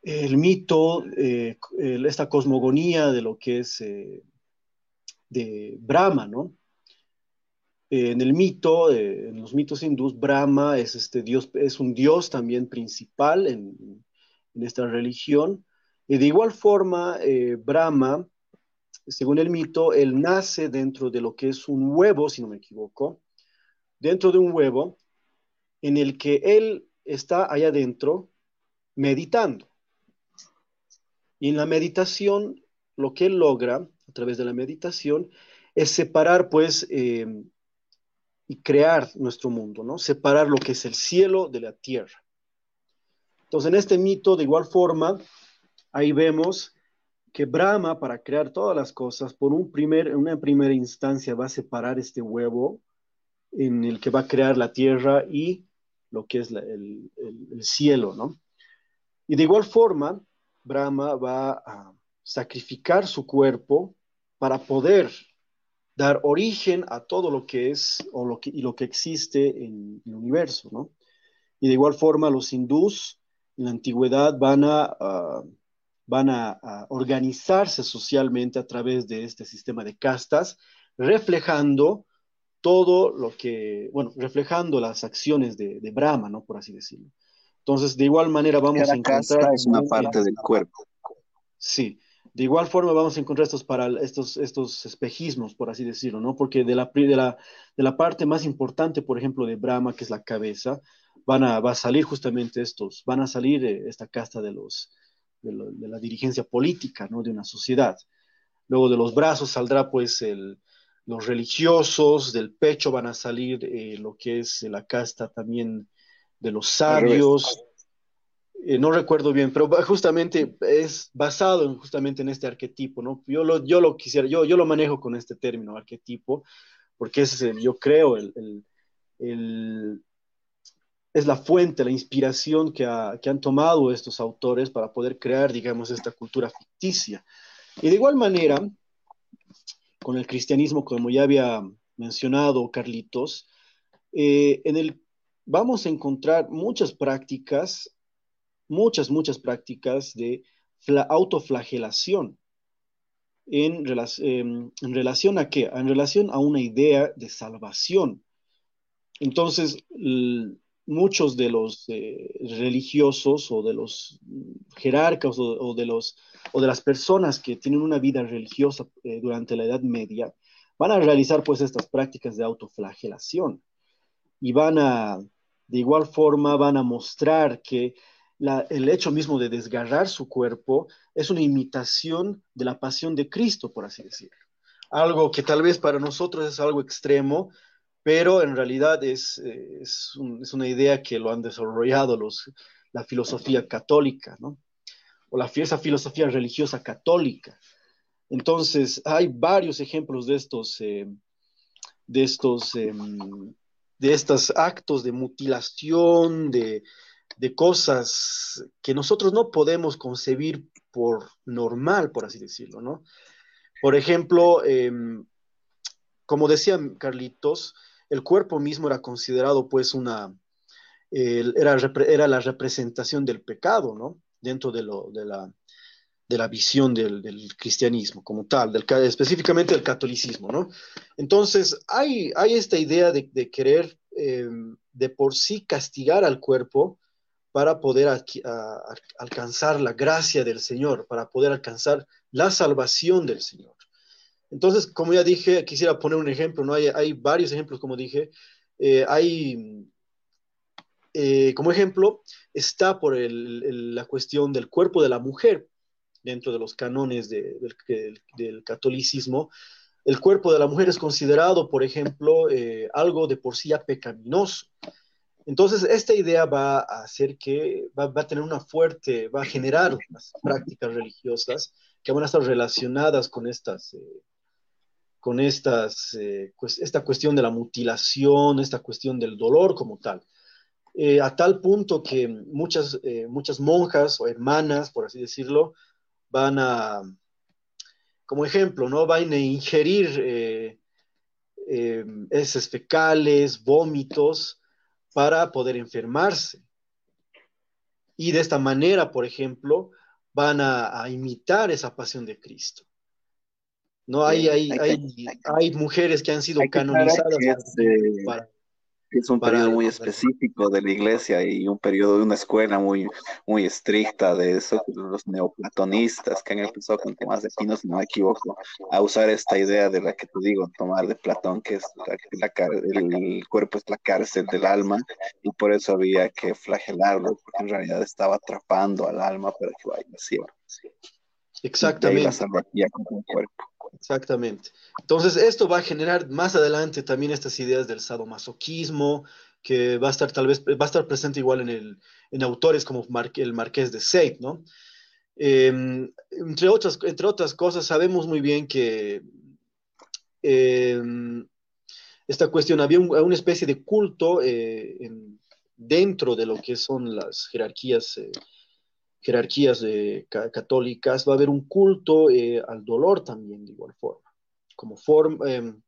el mito, eh, esta cosmogonía de lo que es eh, de Brahma, ¿no? en el mito, eh, en los mitos hindús, Brahma es, este dios, es un dios también principal en, en esta religión. Y de igual forma, eh, Brahma, según el mito, él nace dentro de lo que es un huevo, si no me equivoco, dentro de un huevo en el que él está allá adentro meditando. Y en la meditación, lo que él logra a través de la meditación es separar, pues, eh, y crear nuestro mundo, ¿no? Separar lo que es el cielo de la tierra. Entonces, en este mito, de igual forma, ahí vemos que Brahma, para crear todas las cosas, por un primer, una primera instancia va a separar este huevo en el que va a crear la tierra y lo que es el, el cielo, ¿no? Y de igual forma, Brahma va a sacrificar su cuerpo para poder dar origen a todo lo que es o lo que, y lo que existe en el universo, ¿no? Y de igual forma los hindús en la antigüedad van a, van a, organizarse socialmente a través de este sistema de castas, reflejando todo lo que, bueno, reflejando las acciones de, Brahma, ¿no? Por así decirlo. Entonces, de igual manera vamos a encontrar... Casta es una parte del cuerpo. Sí, de igual forma vamos a encontrar estos, para, estos, estos espejismos, por así decirlo, ¿no? Porque de la, de, la, de la parte más importante, por ejemplo, de Brahma, que es la cabeza, van a, va a salir justamente estos, van a salir eh, esta casta de, los, de, la dirigencia política ¿no? de una sociedad. Luego de los brazos saldrá pues el, los religiosos, del pecho van a salir eh, lo que es la casta también de los sabios. Eh, no recuerdo bien, pero justamente es basado en, justamente en este arquetipo, ¿no? Yo lo, yo lo quisiera, yo, yo lo manejo con este término, arquetipo, porque es, yo creo, el, es la fuente, la inspiración que, que, han tomado estos autores para poder crear, digamos, esta cultura ficticia. Y de igual manera, con el cristianismo, como ya había mencionado Carlitos, eh, en el, vamos a encontrar muchas prácticas muchas, muchas prácticas de autoflagelación. En, em, en, relación a qué? En relación a una idea de salvación. Entonces, muchos de los eh, religiosos o de los jerarcas o, de los, o de las personas que tienen una vida religiosa eh, durante la Edad Media van a realizar pues estas prácticas de autoflagelación y van a, de igual forma, van a mostrar que el hecho mismo de desgarrar su cuerpo es una imitación de la pasión de Cristo, por así decirlo. Algo que tal vez para nosotros es algo extremo, pero en realidad es, es, una idea que lo han desarrollado los, la filosofía católica, ¿no? O la, esa filosofía religiosa católica. Entonces, hay varios ejemplos de estos, eh, de estos, em, de estos actos de mutilación, de, de cosas que nosotros no podemos concebir por normal, por así decirlo, ¿no? Por ejemplo, em, como decía Carlitos, el cuerpo mismo era considerado pues una, era, era, la representación del pecado, ¿no? Dentro de, lo, de, la, de la visión del, cristianismo como tal, específicamente del catolicismo, ¿no? Entonces, hay, hay esta idea de, querer em, de por sí castigar al cuerpo para poder alcanzar la gracia del Señor, para poder alcanzar la salvación del Señor. Entonces, como ya dije, quisiera poner un ejemplo, ¿no? Hay, hay varios ejemplos, como dije. Eh, hay, eh, como ejemplo, está por la cuestión del cuerpo de la mujer dentro de los canones del, del, catolicismo. El cuerpo de la mujer es considerado, por ejemplo, eh, algo de por sí pecaminoso. Entonces, esta idea va a hacer que va, a tener una fuerte, va a generar unas prácticas religiosas que van a estar relacionadas con estas, eh, con estas, eh, esta cuestión de la mutilación, esta cuestión del dolor como tal. Eh, a tal punto que muchas, muchas monjas o hermanas, por así decirlo, van a, como ejemplo, ¿no? Van a ingerir heces fecales, vómitos, para poder enfermarse. Y de esta manera, por ejemplo, van a, imitar esa pasión de Cristo. No hay, hay, hay, hay, mujeres que han sido canonizadas para, es un periodo muy específico de la iglesia y un periodo de una escuela muy, muy estricta de eso, los neoplatonistas que han empezado con temas de Pino, si no me equivoco, a usar esta idea de la que te digo, tomar de Platón, que es la, el, cuerpo es la cárcel del alma y por eso había que flagelarlo, porque en realidad estaba atrapando al alma para que vaya cielo. Exactamente. la con el cuerpo. Exactamente. Entonces, esto va a generar más adelante también estas ideas del sadomasoquismo, que va a estar tal vez, va a estar presente igual en, el, en autores como el Marqués de Sade, ¿no? Em, entre, otras, entre otras cosas, sabemos muy bien que em, esta cuestión, había una especie de culto eh, dentro de lo que son las jerarquías eh, jerarquías católicas, va a haber un culto eh, al dolor también de igual forma, como, forma, em,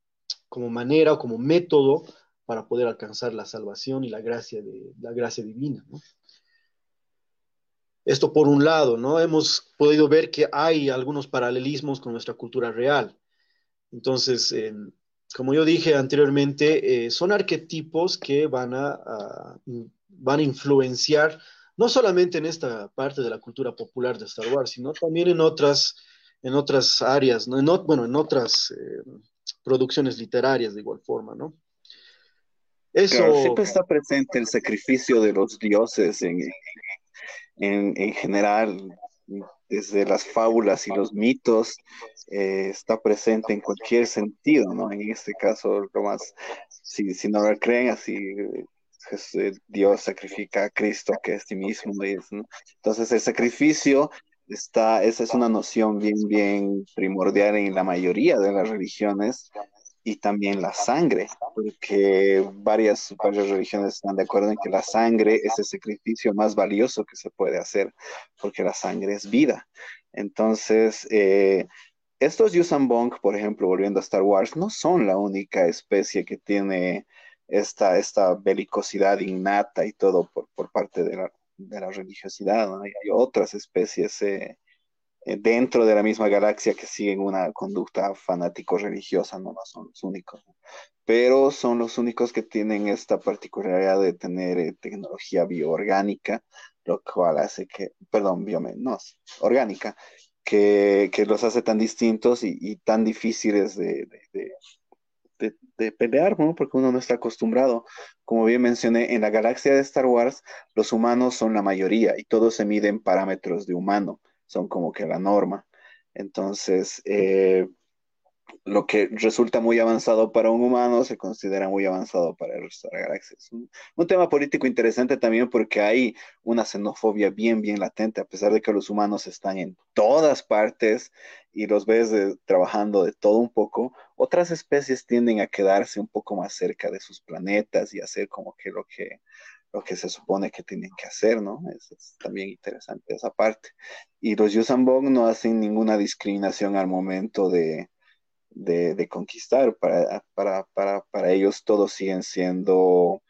como manera o como método para poder alcanzar la salvación y la gracia, de, la gracia divina. Esto por un lado, ¿no? Hemos podido ver que hay algunos paralelismos con nuestra cultura real. Entonces, em, como yo dije anteriormente, eh, son arquetipos que van a, van a influenciar no solamente en esta parte de la cultura popular de Star Wars, sino también en otras, en otras áreas, ¿no? en, bueno, en otras eh, producciones literarias de igual forma, ¿no? Eso... siempre está presente el sacrificio de los dioses en, en, en general, desde las fábulas y los mitos, eh, está presente en cualquier sentido, ¿no? En este caso, lo más, si, si no lo creen, así Dios sacrifica a Cristo, que es sí mismo. Entonces el sacrificio está, esa es una noción bien, bien primordial en la mayoría de las religiones y también la sangre, porque varias, varias religiones están de acuerdo en que la sangre es el sacrificio más valioso que se puede hacer, porque la sangre es vida. Entonces, eh, estos Yusan Bong, por ejemplo, volviendo a Star Wars, no son la única especie que tiene esta, esta belicosidad innata y todo por, por parte de la, de la religiosidad. Hay, otras especies eh, eh, dentro de la misma galaxia que siguen una conducta fanático-religiosa, no, son los únicos, pero son los únicos que tienen esta particularidad de tener eh, tecnología bioorgánica, lo cual hace que, perdón, biomenos, orgánica, que, que, los hace tan distintos y, tan difíciles de, de, pelear, ¿no? Porque uno no está acostumbrado. Como bien mencioné, en la galaxia de Star Wars, los humanos son la mayoría y todos se miden parámetros de humano son como que la norma. Entonces, eh, lo que resulta muy avanzado para un humano se considera muy avanzado para el resto de la galaxia. Es un, tema político interesante también porque hay una xenofobia bien, bien latente, a pesar de que los humanos están en todas partes y los ves trabajando de todo un poco, otras especies tienden a quedarse un poco más cerca de sus planetas y hacer como que lo que lo que se supone que tienen que hacer, ¿no? Es, también interesante esa parte. Y los Yusambong no hacen ninguna discriminación al momento de, conquistar. Para, para, ellos todos siguen siendo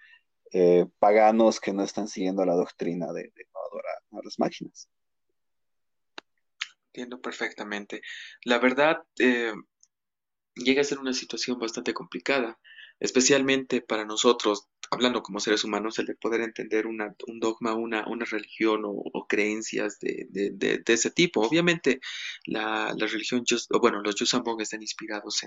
eh, paganos que no están siguiendo la doctrina de, no adorar a las máquinas. Entiendo perfectamente. La verdad, eh, llega a ser una situación bastante complicada, especialmente para nosotros hablando como seres humanos, el de poder entender un dogma, una, una religión o, creencias de, ese tipo. Obviamente, la, religión, bueno, los Yusambong están inspirados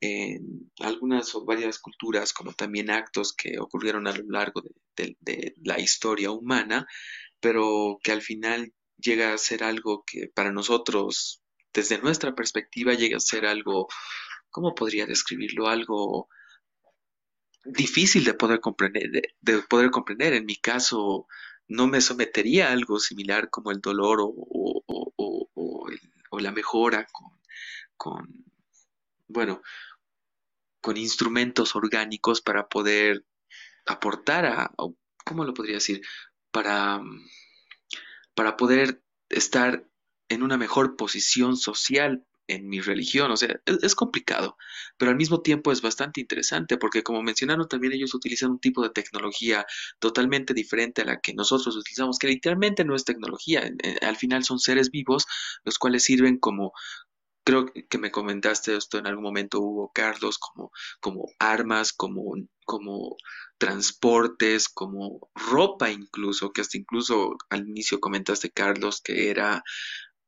en, algunas o varias culturas, como también actos que ocurrieron a lo largo de, la historia humana, pero que al final llega a ser algo que para nosotros, desde nuestra perspectiva, llega a ser algo, ¿cómo podría describirlo? Algo difícil de poder comprender, de, poder comprender. En mi caso, no me sometería a algo similar como el dolor o, la mejora con, bueno, con instrumentos orgánicos para poder aportar a, ¿cómo lo podría decir? Para, para poder estar en una mejor posición social en mi religión. O sea, es, complicado, pero al mismo tiempo es bastante interesante porque como mencionaron también ellos utilizan un tipo de tecnología totalmente diferente a la que nosotros utilizamos, que literalmente no es tecnología. Al final son seres vivos los cuales sirven como... Creo que me comentaste esto en algún momento, Hugo Carlos, como, como armas, como, como transportes, como ropa incluso, que hasta incluso al inicio comentaste, Carlos, que era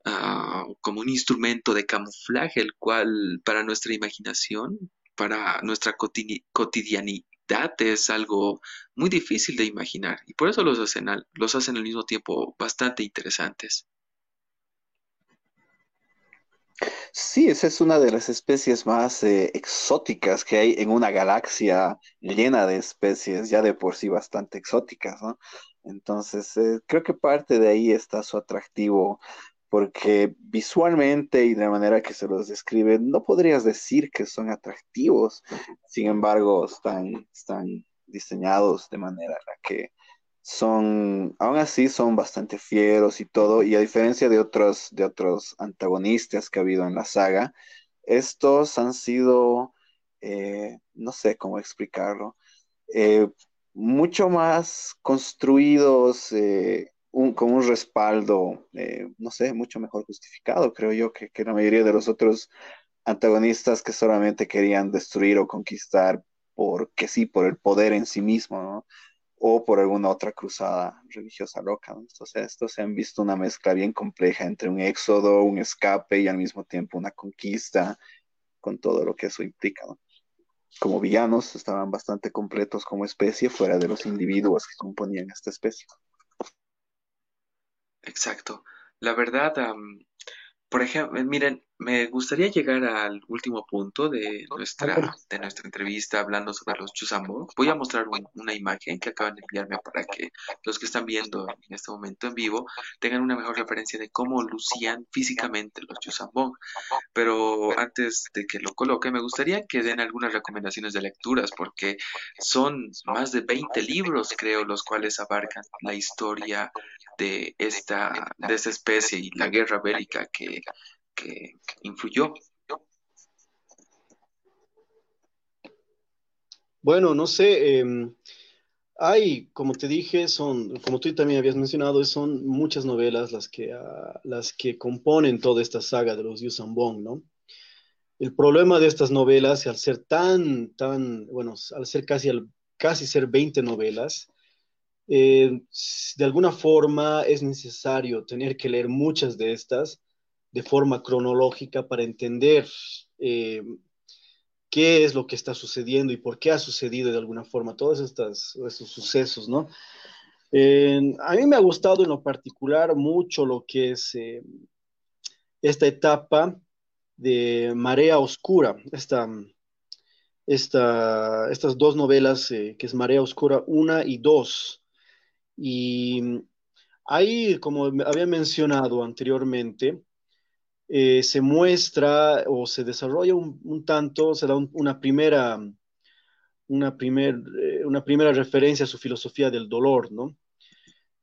Ah, como un instrumento de camuflaje, el cual para nuestra imaginación, para nuestra cotidianidad es algo muy difícil de imaginar y por eso los hacen al, los hacen al mismo tiempo bastante interesantes. Sí, esa es una de las especies más eh, exóticas que hay en una galaxia llena de especies ya de por sí bastante exóticas, ¿no? Entonces, eh, creo que parte de ahí está su atractivo porque visualmente y de la manera que se los describe, no podrías decir que son atractivos, sin embargo, están, están diseñados de manera en la que son, aún así son bastante fieros y todo, y a diferencia de otros, de otros antagonistas que ha habido en la saga, estos han sido, eh, no sé cómo explicarlo, eh, mucho más construidos, eh, con un respaldo, eh, no sé, mucho mejor justificado, creo yo, que, la mayoría de los otros antagonistas que solamente querían destruir o conquistar porque sí, por el poder en sí mismo, ¿no? O por alguna otra cruzada religiosa loca, ¿no? Entonces, estos se han visto una mezcla bien compleja entre un éxodo, un escape y al mismo tiempo una conquista, con todo lo que eso implica, ¿no? Como villanos estaban bastante completos como especie, fuera de los individuos que componían esta especie. Exacto. La verdad, por ejemplo, miren, me gustaría llegar al último punto de nuestra, de nuestra entrevista hablando sobre los Chusambong. Voy a mostrar una imagen que acaban de enviarme para que los que están viendo en este momento en vivo tengan una mejor referencia de cómo lucían físicamente los Chusambong. Pero antes de que lo coloque, me gustaría que den algunas recomendaciones de lecturas, porque son más de 20 libros, creo, los cuales abarcan la historia de esta, de esta especie y la guerra bélica que que influyó? Bueno, no sé, em, hay, como te dije, son, como tú también habías mencionado, son muchas novelas las que, ah, las que componen toda esta saga de los Yusambong, ¿no? El problema de estas novelas, al ser tan, tan, bueno, al ser casi, al, casi ser 20 novelas, eh, de alguna forma es necesario tener que leer muchas de estas de forma cronológica para entender eh, qué es lo que está sucediendo y por qué ha sucedido de alguna forma todos estos, estos sucesos, ¿no? a mí me ha gustado en lo particular mucho lo que es eh, esta etapa de Marea Oscura, esta, esta, estas dos novelas, eh, que es Marea Oscura 1 y 2. Y ahí, como había mencionado anteriormente, eh, se muestra o se desarrolla un, tanto, se da una, primera, una, primer, eh, una primera referencia a su filosofía del dolor, ¿no?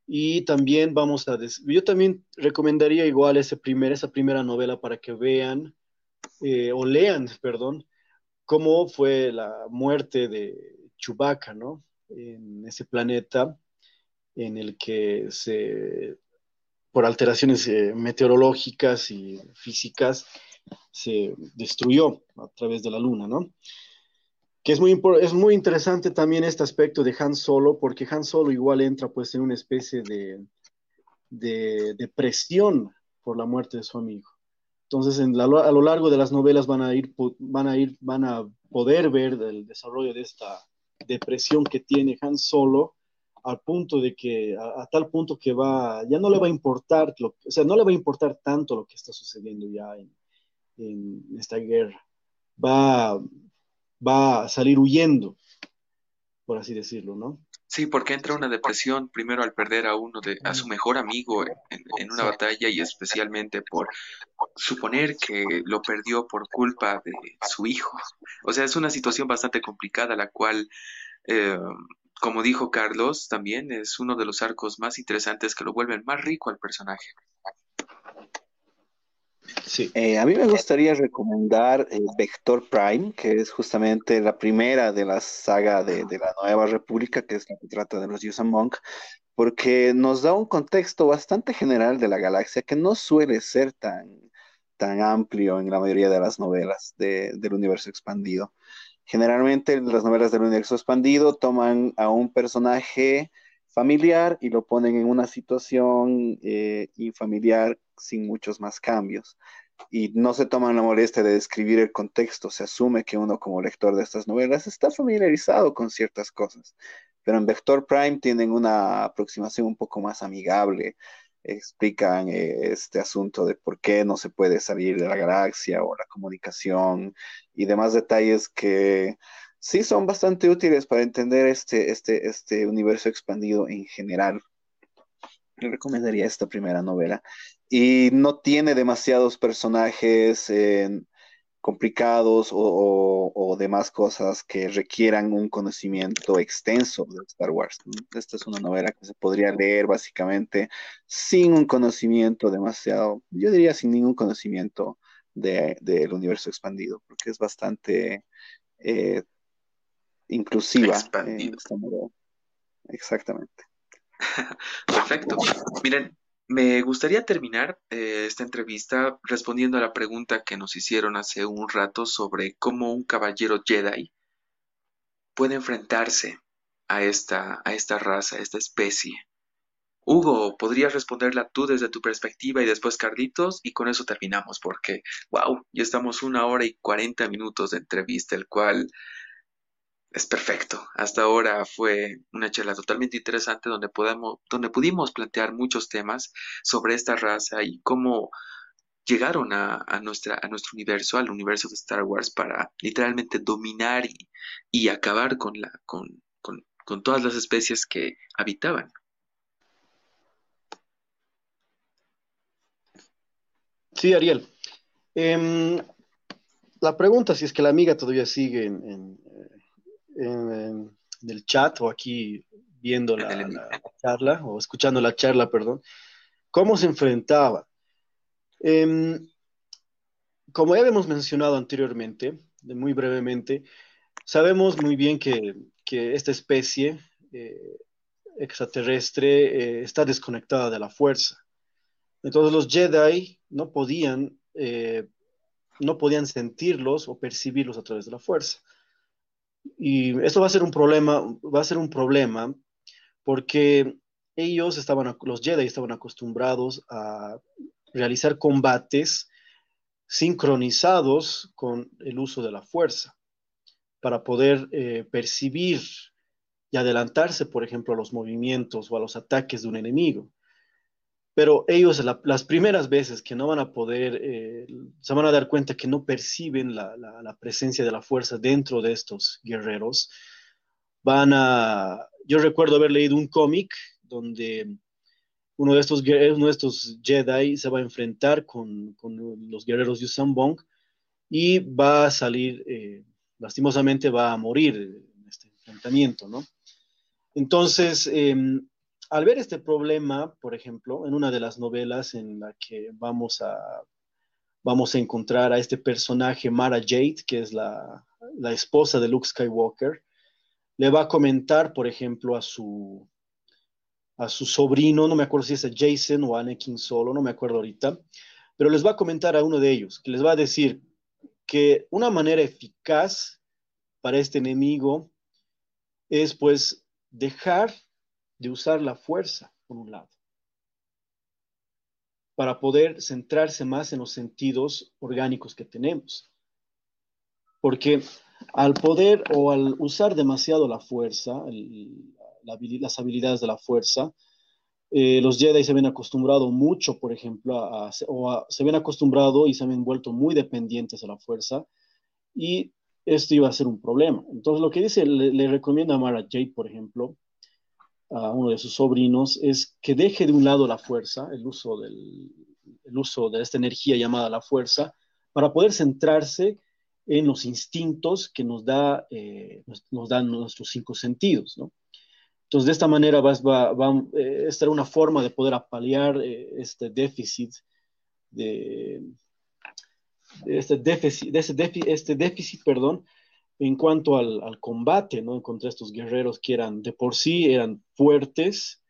Y también vamos a... Yo también recomendaría igual ese primer, esa primera novela para que vean eh, o lean, perdón, cómo fue la muerte de Chewbacca, ¿no? En ese planeta en el que se por alteraciones eh, meteorológicas y físicas, se destruyó a través de la luna, ¿no? Que es muy, es muy interesante también este aspecto de Han Solo, porque Han Solo igual entra pues en una especie de, de depresión por la muerte de su amigo. Entonces, en a lo largo de las novelas van a ir, van a ir, van a poder ver el desarrollo de esta depresión que tiene Han Solo al punto de que, a, tal punto que va, ya no le va a importar, lo, o sea, no le va a importar tanto lo que está sucediendo ya en, esta guerra. Va, va a salir huyendo, por así decirlo, ¿no? Sí, porque entra una depresión primero al perder a uno de, a su mejor amigo en, una batalla y especialmente por suponer que lo perdió por culpa de su hijo. O sea, es una situación bastante complicada la cual eh, como dijo Carlos, también es uno de los arcos más interesantes que lo vuelven más rico al personaje. Sí. Eh, a mí me gustaría recomendar eh, Vector Prime, que es justamente la primera de la saga de, la Nueva República, que es la que trata de los Monk, porque nos da un contexto bastante general de la galaxia que no suele ser tan, tan amplio en la mayoría de las novelas del universo expandido. Generalmente las novelas del universo expandido toman a un personaje familiar y lo ponen en una situación eh, infamiliar sin muchos más cambios. Y no se toman la molestia de describir el contexto. Se asume que uno como lector de estas novelas está familiarizado con ciertas cosas. Pero en Vector Prime tienen una aproximación un poco más amigable. Explican eh, este asunto de por qué no se puede salir de la galaxia o la comunicación y demás detalles que sí son bastante útiles para entender este, este, este universo expandido en general. Le recomendaría esta primera novela. Y no tiene demasiados personajes complicados o, demás cosas que requieran un conocimiento extenso de Star Wars. Esta es una novela que se podría leer básicamente sin un conocimiento demasiado, yo diría sin ningún conocimiento del universo expandido, porque es bastante eh, inclusiva. Exactamente. Perfecto. Miren, me gustaría terminar eh, esta entrevista respondiendo a la pregunta que nos hicieron hace un rato sobre cómo un caballero Jedi puede enfrentarse a esta, a esta raza, a esta especie. Hugo, ¿podrías responderla tú desde tu perspectiva y después Carlitos? Y con eso terminamos, porque, wow, ya estamos una hora y cuarenta minutos de entrevista, el cual Es perfecto. Hasta ahora fue una charla totalmente interesante donde, podemos, donde pudimos plantear muchos temas sobre esta raza y cómo llegaron a, nuestra, a nuestro universo, al universo de Star Wars, para literalmente dominar y, acabar con, la, con, con todas las especies que habitaban. Sí, Ariel. Em, la pregunta, si es que la amiga todavía sigue en, el chat o aquí viendo la, charla o escuchando la charla, perdón, ¿cómo se enfrentaba? Em, como ya hemos mencionado anteriormente, muy brevemente, sabemos muy bien que, esta especie eh, extraterrestre eh, está desconectada de la fuerza. Entonces los Jedi no podían, eh, no podían sentirlos o percibirlos a través de la fuerza. Y esto va a ser un problema, va a ser un problema porque ellos estaban, los Jedi estaban acostumbrados a realizar combates sincronizados con el uso de la fuerza para poder eh, percibir y adelantarse, por ejemplo, a los movimientos o a los ataques de un enemigo pero ellos las primeras veces que no van a poder, eh, se van a dar cuenta que no perciben la, presencia de la fuerza dentro de estos guerreros, van a, yo recuerdo haber leído un cómic donde uno de, estos, uno de estos Jedi se va a enfrentar con, los guerreros Yusan Bong y va a salir, eh, lastimosamente va a morir en este enfrentamiento, ¿no? Entonces, em, al ver este problema, por ejemplo, en una de las novelas en la que vamos a, vamos a encontrar a este personaje, Mara Jade, que es la, esposa de Luke Skywalker, le va a comentar, por ejemplo, a su, a su sobrino, no me acuerdo si es Jason o Anakin solo, no me acuerdo ahorita, pero les va a comentar a uno de ellos, que les va a decir que una manera eficaz para este enemigo es pues dejar de usar la fuerza, por un lado, para poder centrarse más en los sentidos orgánicos que tenemos. Porque al poder o al usar demasiado la fuerza, las habilidades de la fuerza, eh, los Jedi se ven acostumbrado mucho, por ejemplo, a, o se ven acostumbrado y se han vuelto muy dependientes de la fuerza, y esto iba a ser un problema. Entonces, lo que dice, le, le recomienda a Mara Jade, por ejemplo, a uno de sus sobrinos es que deje de un lado la fuerza, el uso, del, uso de esta energía llamada la fuerza, para poder centrarse en los instintos que nos, da, eh, nos, dan nuestros cinco sentidos, ¿no? Entonces, de esta manera va, va, va eh, esta era una forma de poder apalear eh, este déficit de, este déficit, de ese déficit, este déficit, perdón, en cuanto al, combate, ¿no? Contra estos guerreros que eran de por sí, eran fuertes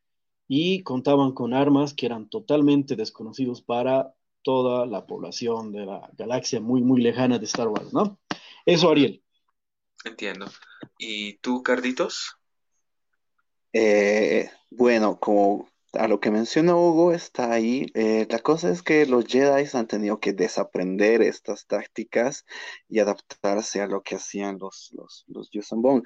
y contaban con armas que eran totalmente desconocidos para toda la población de la galaxia muy, muy lejana de Star Wars, ¿no? Eso, Ariel. Entiendo. ¿Y tú, Carditos? Eh, bueno, como a lo que mencionó Hugo está ahí. Eh, la cosa es que los Jedi han tenido que desaprender estas tácticas y adaptarse a lo que hacían los, los, los Bong.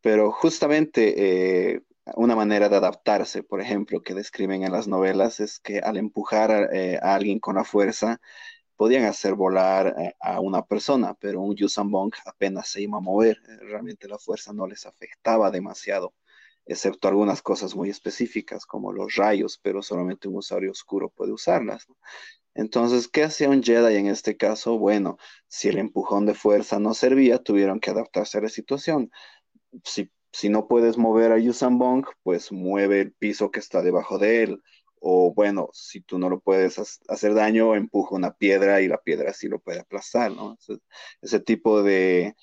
Pero justamente eh, una manera de adaptarse, por ejemplo, que describen en las novelas, es que al empujar a, eh, alguien con la fuerza, podían hacer volar a una persona, pero un Bong apenas se iba a mover. Realmente la fuerza no les afectaba demasiado excepto algunas cosas muy específicas como los rayos, pero solamente un usuario oscuro puede usarlas. Entonces, ¿qué hacía un Jedi en este caso? Bueno, si el empujón de fuerza no servía, tuvieron que adaptarse a la situación. Si, si no puedes mover a Yusan Bong, pues mueve el piso que está debajo de él. O bueno, si tú no lo puedes hacer daño, empuja una piedra y la piedra sí lo puede aplastar, ¿no? ese tipo de,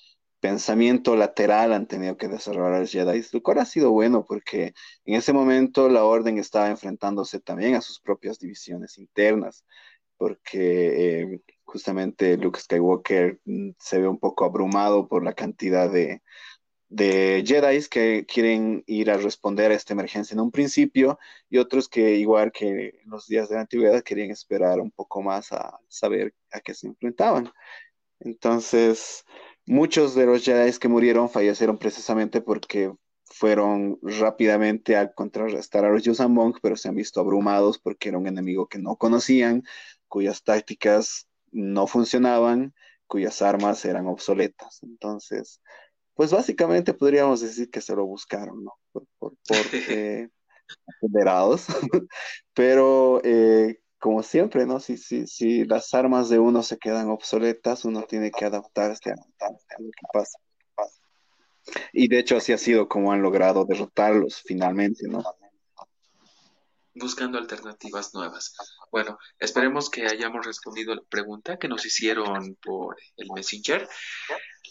pensamiento lateral han tenido que desarrollar los Jedi, lo cual ha sido bueno porque en ese momento la orden estaba enfrentándose también a sus propias divisiones internas, porque eh, justamente Luke Skywalker mm, se ve un poco abrumado por la cantidad de, de Jedi que quieren ir a responder a esta emergencia en un principio y otros que igual que en los días de la antigüedad querían esperar un poco más a saber a qué se enfrentaban. Entonces, muchos de los Jedi que murieron fallecieron precisamente porque fueron rápidamente a contrarrestar a los Yuuzhan Monk, pero se han visto abrumados porque era un enemigo que no conocían, cuyas tácticas no funcionaban, cuyas armas eran obsoletas. Entonces, pues básicamente podríamos decir que se lo buscaron, ¿no? Por, por, eh, pero eh, como siempre, ¿no? Si, si, si las armas de uno se quedan obsoletas, uno tiene que adaptarse a, a lo que pasa. Y de hecho así ha sido como han logrado derrotarlos finalmente, ¿no? Buscando alternativas nuevas. Bueno, esperemos que hayamos respondido la pregunta que nos hicieron por el Messenger.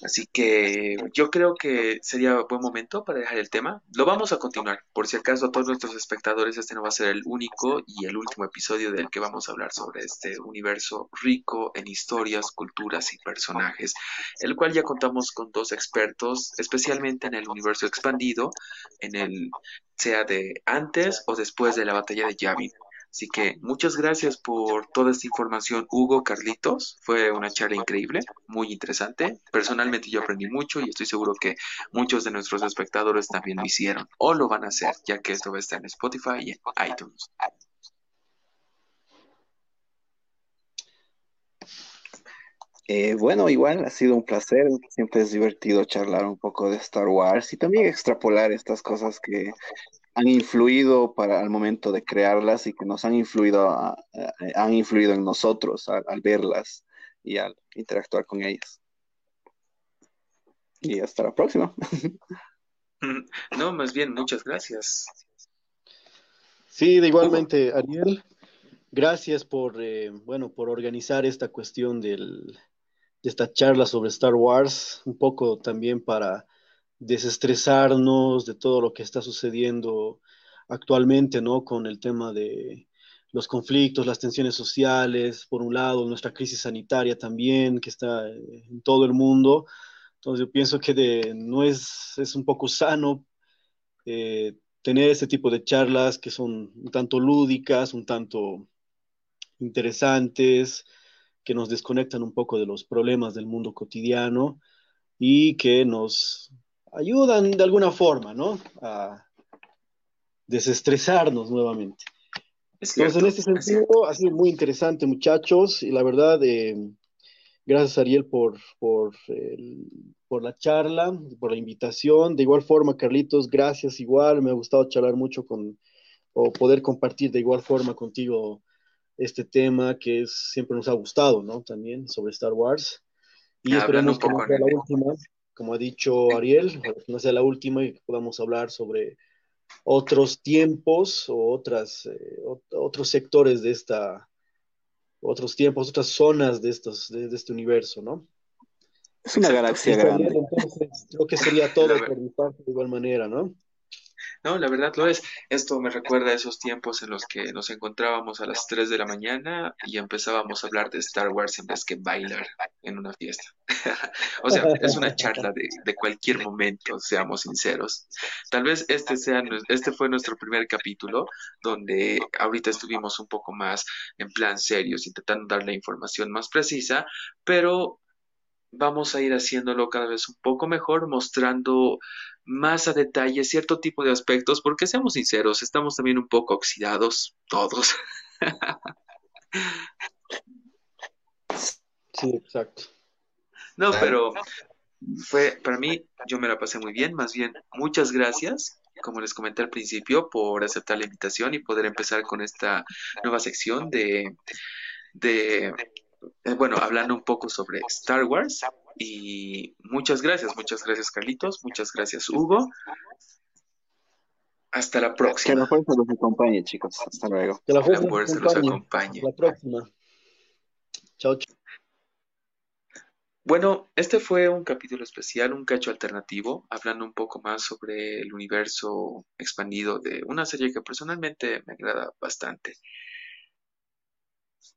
Así que yo creo que sería buen momento para dejar el tema. Lo vamos a continuar. Por si acaso a todos nuestros espectadores, este no va a ser el único y el último episodio del que vamos a hablar sobre este universo rico en historias, culturas y personajes, el cual ya contamos con dos expertos, especialmente en el universo expandido, en el sea de antes o después de la batalla de Yavin. Así que muchas gracias por toda esta información, Hugo, Carlitos. Fue una charla increíble, muy interesante. Personalmente yo aprendí mucho y estoy seguro que muchos de nuestros espectadores también lo hicieron o lo van a hacer, ya que esto va a estar en Spotify y en iTunes. Eh, bueno, igual ha sido un placer. Siempre es divertido charlar un poco de Star Wars y también extrapolar estas cosas que han influido para el momento de crearlas y que nos han influido, han influido en nosotros al, verlas y al interactuar con ellas. Y hasta la próxima. No, más bien, muchas gracias. Sí, de igualmente, Ariel, gracias por, eh, bueno, por organizar esta cuestión del, de esta charla sobre Star Wars, un poco también para desestresarnos de todo lo que está sucediendo actualmente, ¿no? Con el tema de los conflictos, las tensiones sociales, por un lado, nuestra crisis sanitaria también, que está en todo el mundo. Entonces yo pienso que de, no es, es un poco sano eh, tener este tipo de charlas que son un tanto lúdicas, un tanto interesantes, que nos desconectan un poco de los problemas del mundo cotidiano y que nos ayudan de alguna forma, ¿no? A desestresarnos nuevamente. Entonces, en este sentido, ha sido muy interesante, muchachos, y la verdad, eh, gracias Ariel por, por, por la charla, por la invitación. De igual forma, Carlitos, gracias igual, me ha gustado charlar mucho con, o poder compartir de igual forma contigo este tema que es, siempre nos ha gustado, ¿no? También sobre Star Wars. Y esperemos que no sea la última como ha dicho Ariel, no sea la última y que podamos hablar sobre otros tiempos o otras, eh, otros sectores de esta, otros tiempos, otras zonas de, estos, de, este universo, ¿no? Es una galaxia grande. Entonces, creo que sería todo por mi parte de igual manera, ¿no? No, la verdad lo es. Esto me recuerda a esos tiempos en los que nos encontrábamos a las 3 de la mañana y empezábamos a hablar de Star Wars en vez que bailar en una fiesta. o sea, es una charla de, de, cualquier momento, seamos sinceros. Tal vez este, sea, este fue nuestro primer capítulo, donde ahorita estuvimos un poco más en plan serios, intentando dar la información más precisa, pero vamos a ir haciéndolo cada vez un poco mejor, mostrando más a detalle cierto tipo de aspectos, porque seamos sinceros, estamos también un poco oxidados todos. sí, exacto. No, pero fue para mí, yo me la pasé muy bien, más bien, muchas gracias, como les comenté al principio, por aceptar la invitación y poder empezar con esta nueva sección de, de bueno, hablando un poco sobre Star Wars. Y muchas gracias, muchas gracias Carlitos, muchas gracias Hugo. Hasta la próxima. Que la fuerza los acompañe, chicos. Hasta luego. Que la fuerza, los acompañe. Hasta la próxima. Chao, chao. Bueno, este fue un capítulo especial, un cacho alternativo, hablando un poco más sobre el universo expandido de una serie que personalmente me agrada bastante.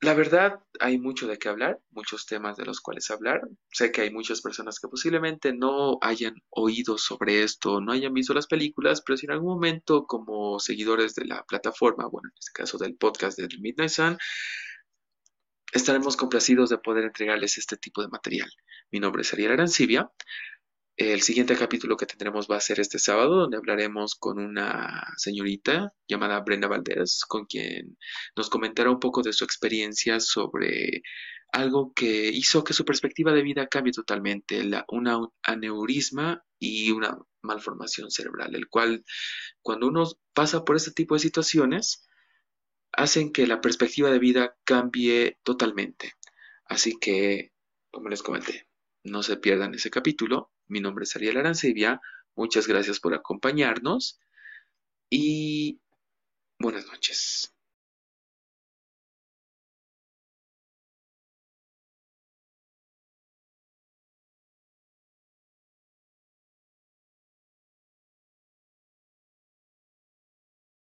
La verdad, hay mucho de qué hablar, muchos temas de los cuales hablar. Sé que hay muchas personas que posiblemente no hayan oído sobre esto, no hayan visto las películas, pero si en algún momento como seguidores de la plataforma, bueno, en este caso del podcast de Midnight Sun, estaremos complacidos de poder entregarles este tipo de material. Mi nombre es Ariel Arancibia. El siguiente capítulo que tendremos va a ser este sábado, donde hablaremos con una señorita llamada Brenda Valdés, con quien nos comentará un poco de su experiencia sobre algo que hizo que su perspectiva de vida cambie totalmente, la, una aneurisma y una malformación cerebral, el cual cuando uno pasa por este tipo de situaciones, hacen que la perspectiva de vida cambie totalmente. Así que, como les comenté, no se pierdan ese capítulo. Mi nombre es Ariel Arancibia. Muchas gracias por acompañarnos y buenas noches.